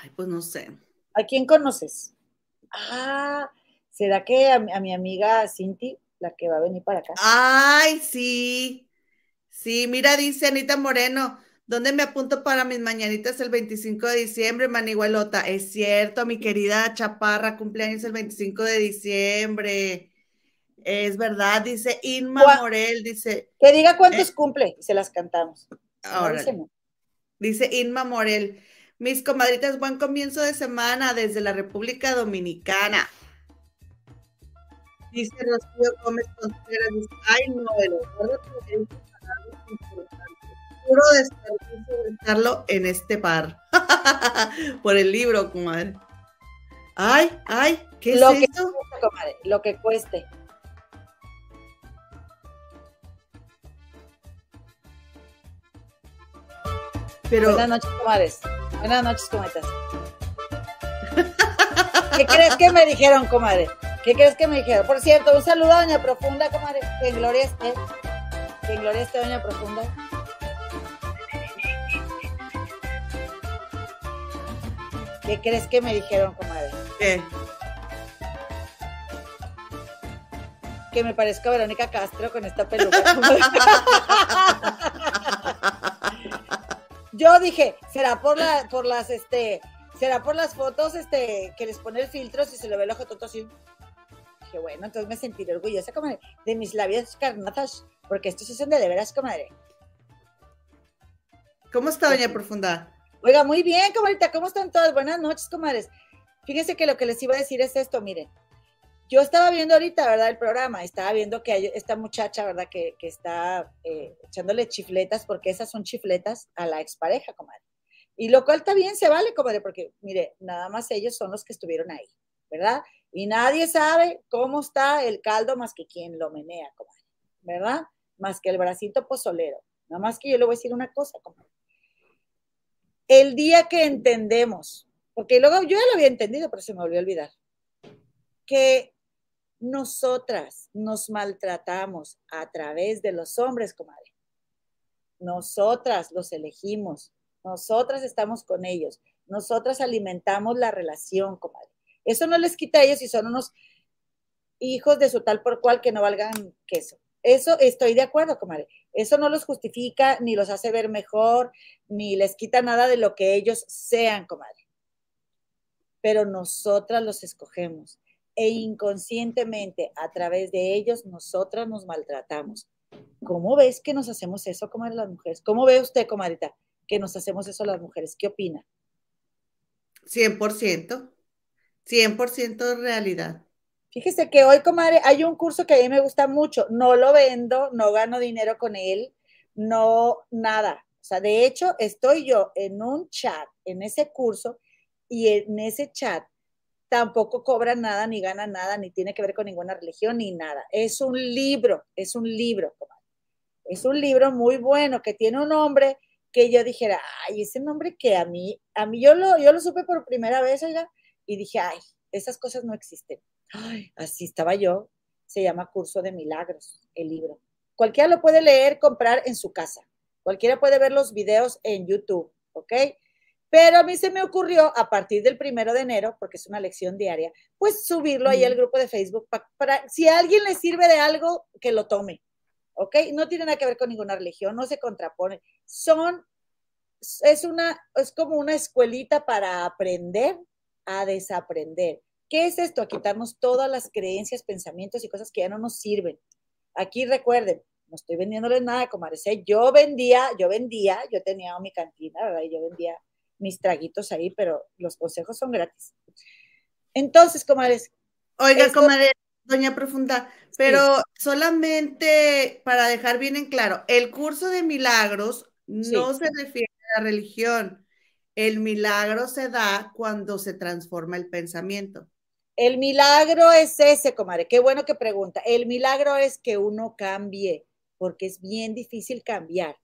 Ay, pues no sé. ¿A quién conoces? Ah, ¿será que a, a mi amiga Cinti, la que va a venir para acá? Ay, sí. Sí, mira, dice Anita Moreno, ¿Dónde me apunto para mis mañanitas el 25 de diciembre, Maniguelota? Es cierto, mi querida Chaparra, cumpleaños el 25 de diciembre. Es verdad, dice Inma Morel, dice. Que diga cuántos eh, cumple se las cantamos. Ahora. dice Inma Morel. Mis comadritas, buen comienzo de semana desde la República Dominicana. Dice Rocío Gómez Contreras, ay no, el. Puro desperdicio de estarlo en este par. Por el libro, comadre. Ay, ay, ¿qué lo es que Cueste, comadre, lo que cueste. Pero... Buenas noches, comadres. Buenas noches, comadres. ¿Qué crees que me dijeron, comadre? ¿Qué crees que me dijeron? Por cierto, un saludo a Doña Profunda, comadre. Que en gloria esté. Que en gloria esté, Doña Profunda. ¿Qué crees que me dijeron, comadre? ¿Qué? Que me parezco a Verónica Castro con esta peluca. Yo dije, será por la, por las, este, será por las fotos, este, que les pone el filtro si se le ve el ojo tonto así. Dije, bueno, entonces me sentiré orgullosa, comadre, de mis labios carnatas, porque estos son de de veras, comadre. ¿Cómo está, doña Profunda? Oiga, muy bien, comadrita, ¿cómo están todas? Buenas noches, comadres. Fíjense que lo que les iba a decir es esto, miren. Yo estaba viendo ahorita, ¿verdad? El programa, estaba viendo que hay esta muchacha, ¿verdad? Que, está eh, echándole chifletas, porque esas son chifletas a la expareja, comadre. Y lo cual también se vale, comadre, porque mire, nada más ellos son los que estuvieron ahí, ¿verdad? Y nadie sabe cómo está el caldo más que quien lo menea, comadre, ¿verdad? Más que el bracito pozolero. Nada más que yo le voy a decir una cosa, comadre. El día que entendemos, porque luego yo ya lo había entendido, pero se me volvió a olvidar, que nosotras nos maltratamos a través de los hombres, comadre. Nosotras los elegimos, nosotras estamos con ellos, nosotras alimentamos la relación, comadre. Eso no les quita a ellos si son unos hijos de su tal por cual que no valgan queso. Eso estoy de acuerdo, comadre. Eso no los justifica, ni los hace ver mejor, ni les quita nada de lo que ellos sean, comadre. Pero nosotras los escogemos e inconscientemente a través de ellos nosotras nos maltratamos. ¿Cómo ves que nos hacemos eso, comadre, las mujeres? ¿Cómo ve usted, comadrita, que nos hacemos eso las mujeres? ¿Qué opina? 100%, 100% de realidad. Fíjese que hoy, comadre, hay un curso que a mí me gusta mucho. No lo vendo, no gano dinero con él, no nada. O sea, de hecho, estoy yo en un chat, en ese curso, y en ese chat tampoco cobra nada, ni gana nada, ni tiene que ver con ninguna religión, ni nada. Es un libro, es un libro, es un libro muy bueno que tiene un nombre que yo dijera, ay, ese nombre que a mí, a mí yo lo, yo lo supe por primera vez, oiga, y dije, ay, esas cosas no existen. Ay, así estaba yo. Se llama Curso de Milagros, el libro. Cualquiera lo puede leer, comprar en su casa. Cualquiera puede ver los videos en YouTube, ¿ok? Pero a mí se me ocurrió a partir del primero de enero, porque es una lección diaria, pues subirlo ahí al grupo de Facebook para, si a alguien le sirve de algo, que lo tome. ¿Ok? No tiene nada que ver con ninguna religión, no se contrapone. Son, es una, es como una escuelita para aprender a desaprender. ¿Qué es esto? A quitarnos todas las creencias, pensamientos y cosas que ya no nos sirven. Aquí recuerden, no estoy vendiéndoles nada, ¿eh? Yo vendía, yo vendía, yo tenía mi cantina, ¿verdad? Y yo vendía mis traguitos ahí, pero los consejos son gratis. Entonces, comadres. Oiga, comadre, doña Profunda, pero solamente para dejar bien en claro, el curso de milagros no se refiere a la religión. El milagro se da cuando se transforma el pensamiento. El milagro es ese, comadre. Qué bueno que pregunta. El milagro es que uno cambie, porque es bien difícil cambiar.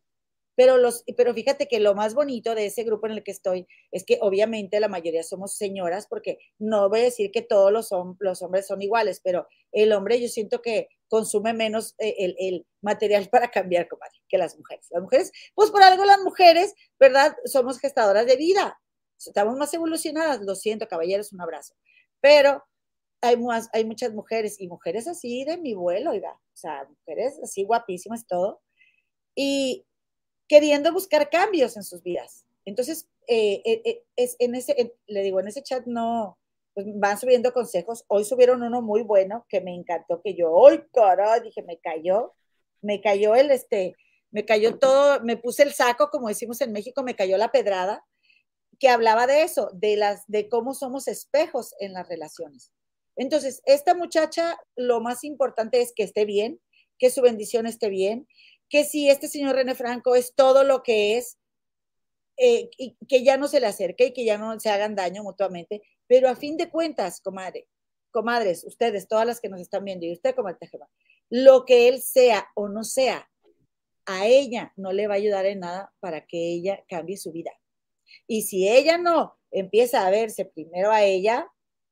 Pero, los, pero fíjate que lo más bonito de ese grupo en el que estoy es que obviamente la mayoría somos señoras, porque no voy a decir que todos los, los hombres son iguales, pero el hombre yo siento que consume menos eh, el, el, material para cambiar, comadre, que las mujeres. Las mujeres, pues por algo las mujeres, ¿verdad? Somos gestadoras de vida. Estamos más evolucionadas. Lo siento, caballeros, un abrazo. Pero hay, más, hay muchas mujeres y mujeres así de mi vuelo, oiga. O sea, mujeres así guapísimas, todo. Y queriendo buscar cambios en sus vidas. Entonces, eh, eh, eh, es en ese, le digo, en ese chat no, pues van subiendo consejos. Hoy subieron uno muy bueno que me encantó, que yo, ¡ay, caray! Dije, me cayó, me cayó el, este, me cayó todo, me puse el saco, como decimos en México, me cayó la pedrada, que hablaba de eso, de las, de cómo somos espejos en las relaciones. Entonces, esta muchacha, lo más importante es que esté bien, que su bendición esté bien, que si este señor René Franco es todo lo que es, eh, y que ya no se le acerque y que ya no se hagan daño mutuamente, pero a fin de cuentas, comadre, comadres, ustedes, todas las que nos están viendo, y usted, comadre lo que él sea o no sea, a ella no le va a ayudar en nada para que ella cambie su vida. Y si ella no empieza a verse primero a ella,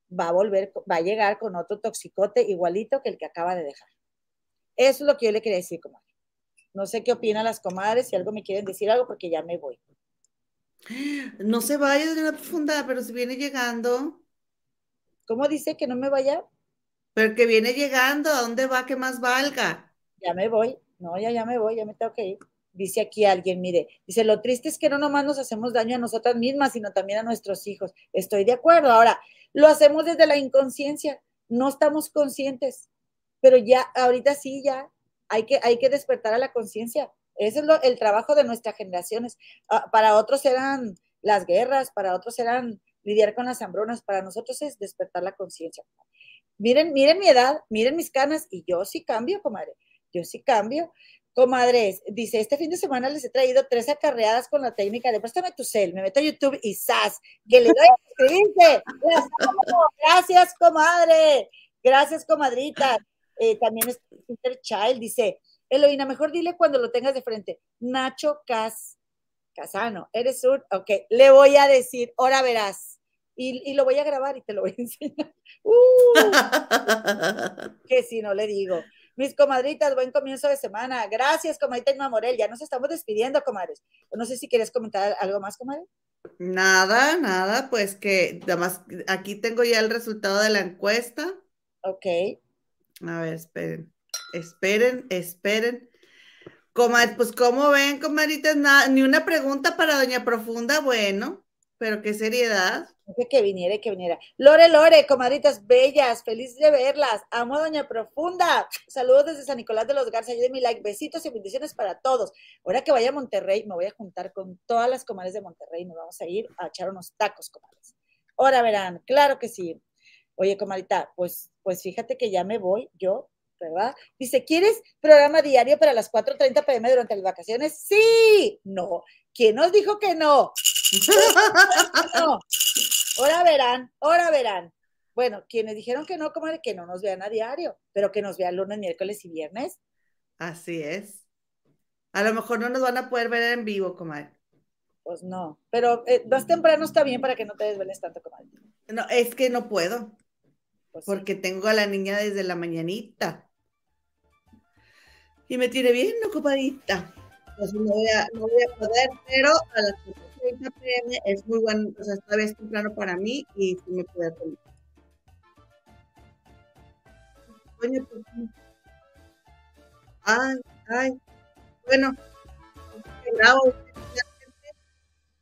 va a volver, va a llegar con otro toxicote igualito que el que acaba de dejar. Eso es lo que yo le quería decir, comadre. No sé qué opinan las comadres, si algo me quieren decir algo, porque ya me voy. No se vaya de la profunda, pero si viene llegando. ¿Cómo dice que no me vaya? Pero que viene llegando, ¿a dónde va que más valga? Ya me voy. No, ya, ya me voy, ya me tengo que ir. Dice aquí alguien, mire, dice, lo triste es que no nomás nos hacemos daño a nosotras mismas, sino también a nuestros hijos. Estoy de acuerdo. Ahora, lo hacemos desde la inconsciencia, no estamos conscientes, pero ya, ahorita sí, ya hay que, hay que despertar a la conciencia. Ese es lo, el trabajo de nuestras generaciones. Ah, para otros eran las guerras, para otros eran lidiar con las hambrunas, para nosotros es despertar la conciencia. Miren, miren mi edad, miren mis canas, y yo sí cambio, comadre, yo sí cambio. Comadres, dice, este fin de semana les he traído tres acarreadas con la técnica de préstame tu cel, me meto a YouTube y ¡zas! Que le doy a suscribirse. Gracias, comadre. Gracias, comadrita. Eh, también es Peter Child, dice, Eloína, mejor dile cuando lo tengas de frente. Nacho Cas, Casano, eres un, ok, le voy a decir, ahora verás. Y, y, lo voy a grabar y te lo voy a enseñar. Uh, que si no le digo. Mis comadritas, buen comienzo de semana. Gracias, comadita Inma Morel. Ya nos estamos despidiendo, comadres. No sé si quieres comentar algo más, comadre. Nada, nada, pues que además aquí tengo ya el resultado de la encuesta. Ok. A ver, esperen, esperen, esperen. Comad, pues como ven, comadritas, nada, ni una pregunta para Doña Profunda, bueno, pero qué seriedad que viniera que viniera. Lore, Lore, comadritas bellas, feliz de verlas. Amo a Doña Profunda. Saludos desde San Nicolás de los Garza. de mi like. Besitos y bendiciones para todos. Ahora que vaya a Monterrey, me voy a juntar con todas las comadres de Monterrey. Nos vamos a ir a echar unos tacos, comadres. Ahora verán, claro que sí. Oye, comadita, pues, pues fíjate que ya me voy yo, ¿verdad? Dice, ¿quieres programa diario para las 4.30 pm durante las vacaciones? Sí, no. ¿Quién nos dijo que no? no. Ahora verán, ahora verán. Bueno, quienes dijeron que no, comadre, que no nos vean a diario, pero que nos vean lunes, miércoles y viernes. Así es. A lo mejor no nos van a poder ver en vivo, comadre. Pues no, pero eh, más temprano está bien para que no te desveles tanto, comadre. No, es que no puedo. Pues porque tengo a la niña desde la mañanita. Y me tiene bien, ¿no, comadita? Pues no voy a, no voy a poder, pero a las pm es muy bueno, o sea, esta vez temprano para mí y me puede atender. Pues, ay, ay, bueno,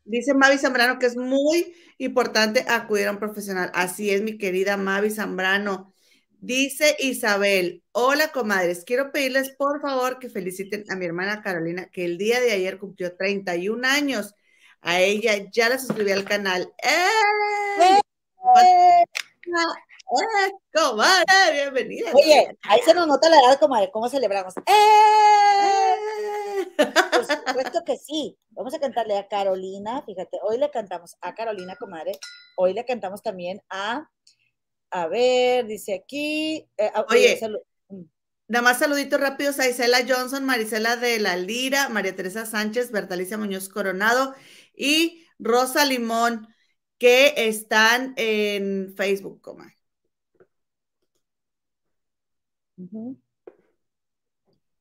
Dice Mavi Zambrano que es muy importante acudir a un profesional. Así es, mi querida Mavi Zambrano. Dice Isabel, hola comadres, quiero pedirles por favor que feliciten a mi hermana Carolina, que el día de ayer cumplió 31 años a ella ya la suscribí al canal. ¡Eh! ¡Eh! comadre! Bienvenida. Oye, ahí se nos nota la edad, comadre, ¿cómo celebramos? ¡Eh! Por supuesto que sí. Vamos a cantarle a Carolina, fíjate, hoy le cantamos a Carolina, comadre, hoy le cantamos también a, a ver, dice aquí, eh, oye, mm. Nada más saluditos rápidos a Isela Johnson, Marisela de la Lira, María Teresa Sánchez, Bertalicia Muñoz Coronado y Rosa Limón, que están en Facebook, coma.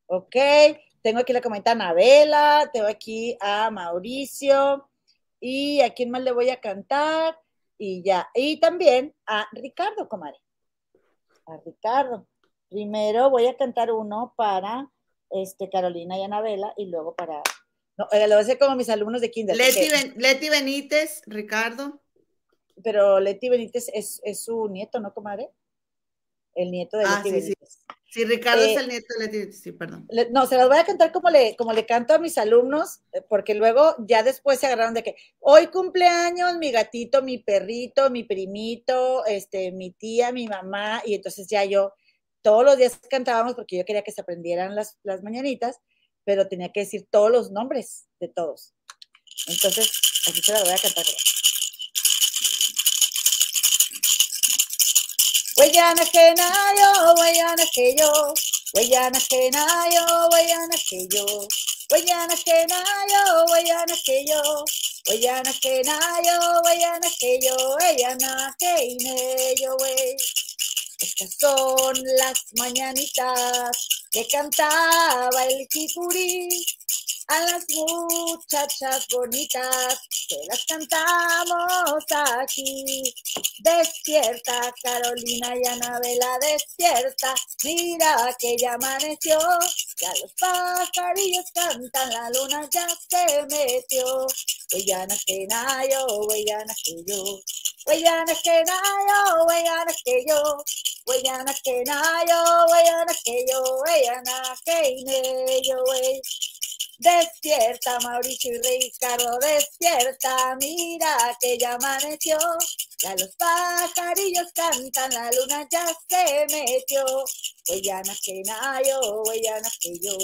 Ok, tengo aquí la comenta Anabela, tengo aquí a Mauricio y a quién más le voy a cantar y ya. Y también a Ricardo, comadre. A Ricardo. Primero voy a cantar uno para este, Carolina y Anabela y luego para No, eh, lo voy a hacer como mis alumnos de kinder. Leti, Ben- Leti Benítez, Ricardo. pero Leti Benítez es, es su nieto, ¿no, comadre? El nieto de Ah, Leti sí, sí. Benítez. Sí, Ricardo Eh, es el nieto de Leti Benítez, sí, perdón. Le- no, se las voy a cantar como le, como le canto a mis alumnos, eh, porque luego ya después se agarraron de que hoy cumpleaños mi gatito, mi perrito, mi primito, este, mi tía, mi mamá, y entonces ya yo todos los días cantábamos porque yo quería que se aprendieran las, las mañanitas, pero tenía que decir todos los nombres de todos. Entonces, así se las voy a cantar. Huellana que nayo, huellana que yo, huellana que nayo, huellana que yo, huellana que nayo, huellana que yo, huellana que huellana yo, huellana yo, wey. Estas son las mañanitas que cantaba el jicurí a las muchachas bonitas que las cantamos aquí. Despierta, Carolina y Anabela, despierta. Mira que ya amaneció. Ya los pajarillos cantan, la luna ya se metió. Huellana que nayo, huellana que yo. Huellana que nayo, huellana que yo. Huellana que nayo, huellana que yo. Huellana Despierta, Mauricio y Ricardo, despierta, mira que ya amaneció. Ya los pajarillos cantan, la luna ya se metió. Huellana que nayo, huellana que yo.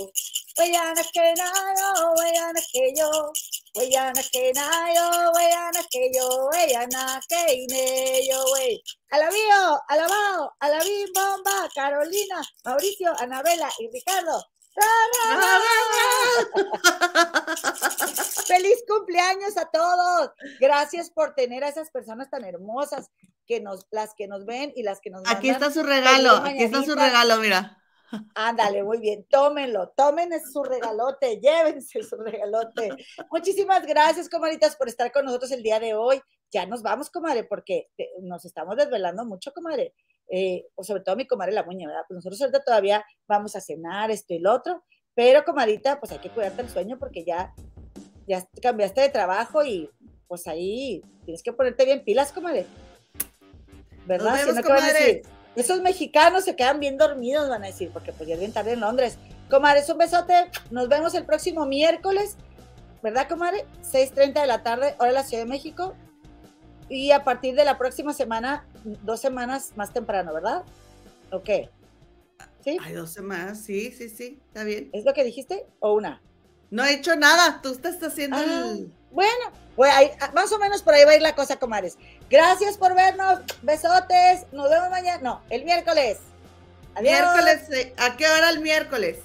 Huellana que nayo, huellana que yo. Huellana que nayo, huellana que yo. Huellana que ine yo, wey. Alabío, alabao, alabín, bomba, Carolina, Mauricio, Anabela y Ricardo. ¡Ra, ra, ra, ¡Feliz cumpleaños a todos! Gracias por tener a esas personas tan hermosas que nos, las que nos ven y las que nos Aquí está su regalo, aquí está su regalo, mira. Ándale, muy bien, tómenlo, tomen su regalote, llévense su regalote. Muchísimas gracias, comadritas, por estar con nosotros el día de hoy. Ya nos vamos, comadre, porque nos estamos desvelando mucho, comadre. Eh, o sobre todo mi comadre la muña, ¿verdad? Pues nosotros ahorita todavía vamos a cenar esto y lo otro, pero comadrita, pues hay que cuidarte el sueño porque ya, ya cambiaste de trabajo y pues ahí tienes que ponerte bien pilas, comadre. ¿Verdad? Nos Si vemos, no, ¿qué van a decir? Esos mexicanos se quedan bien dormidos, van a decir, porque pues ya es bien tarde en Londres. Comadres, un besote. Nos vemos el próximo miércoles, ¿verdad, comadre? 6.30 de la tarde, hora de la Ciudad de México. Y a partir de la próxima semana, dos semanas más temprano, ¿verdad? ¿O qué? ¿Sí? Hay dos semanas, sí, sí, sí, está bien. ¿Es lo que dijiste? ¿O una? No he hecho nada, tú estás haciendo Ah, el... Bueno, pues ahí, más o menos por ahí va a ir la cosa, comadres. Gracias por vernos. Besotes. Nos vemos mañana. No, el miércoles. Adiós. Miércoles, eh, ¿a qué hora el miércoles?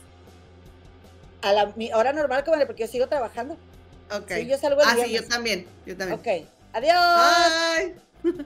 A la mi hora normal, comadre, porque yo sigo trabajando. Ok. Sí, yo salgo el ah, sí, yo también, yo también. Ok. Adiós. Bye.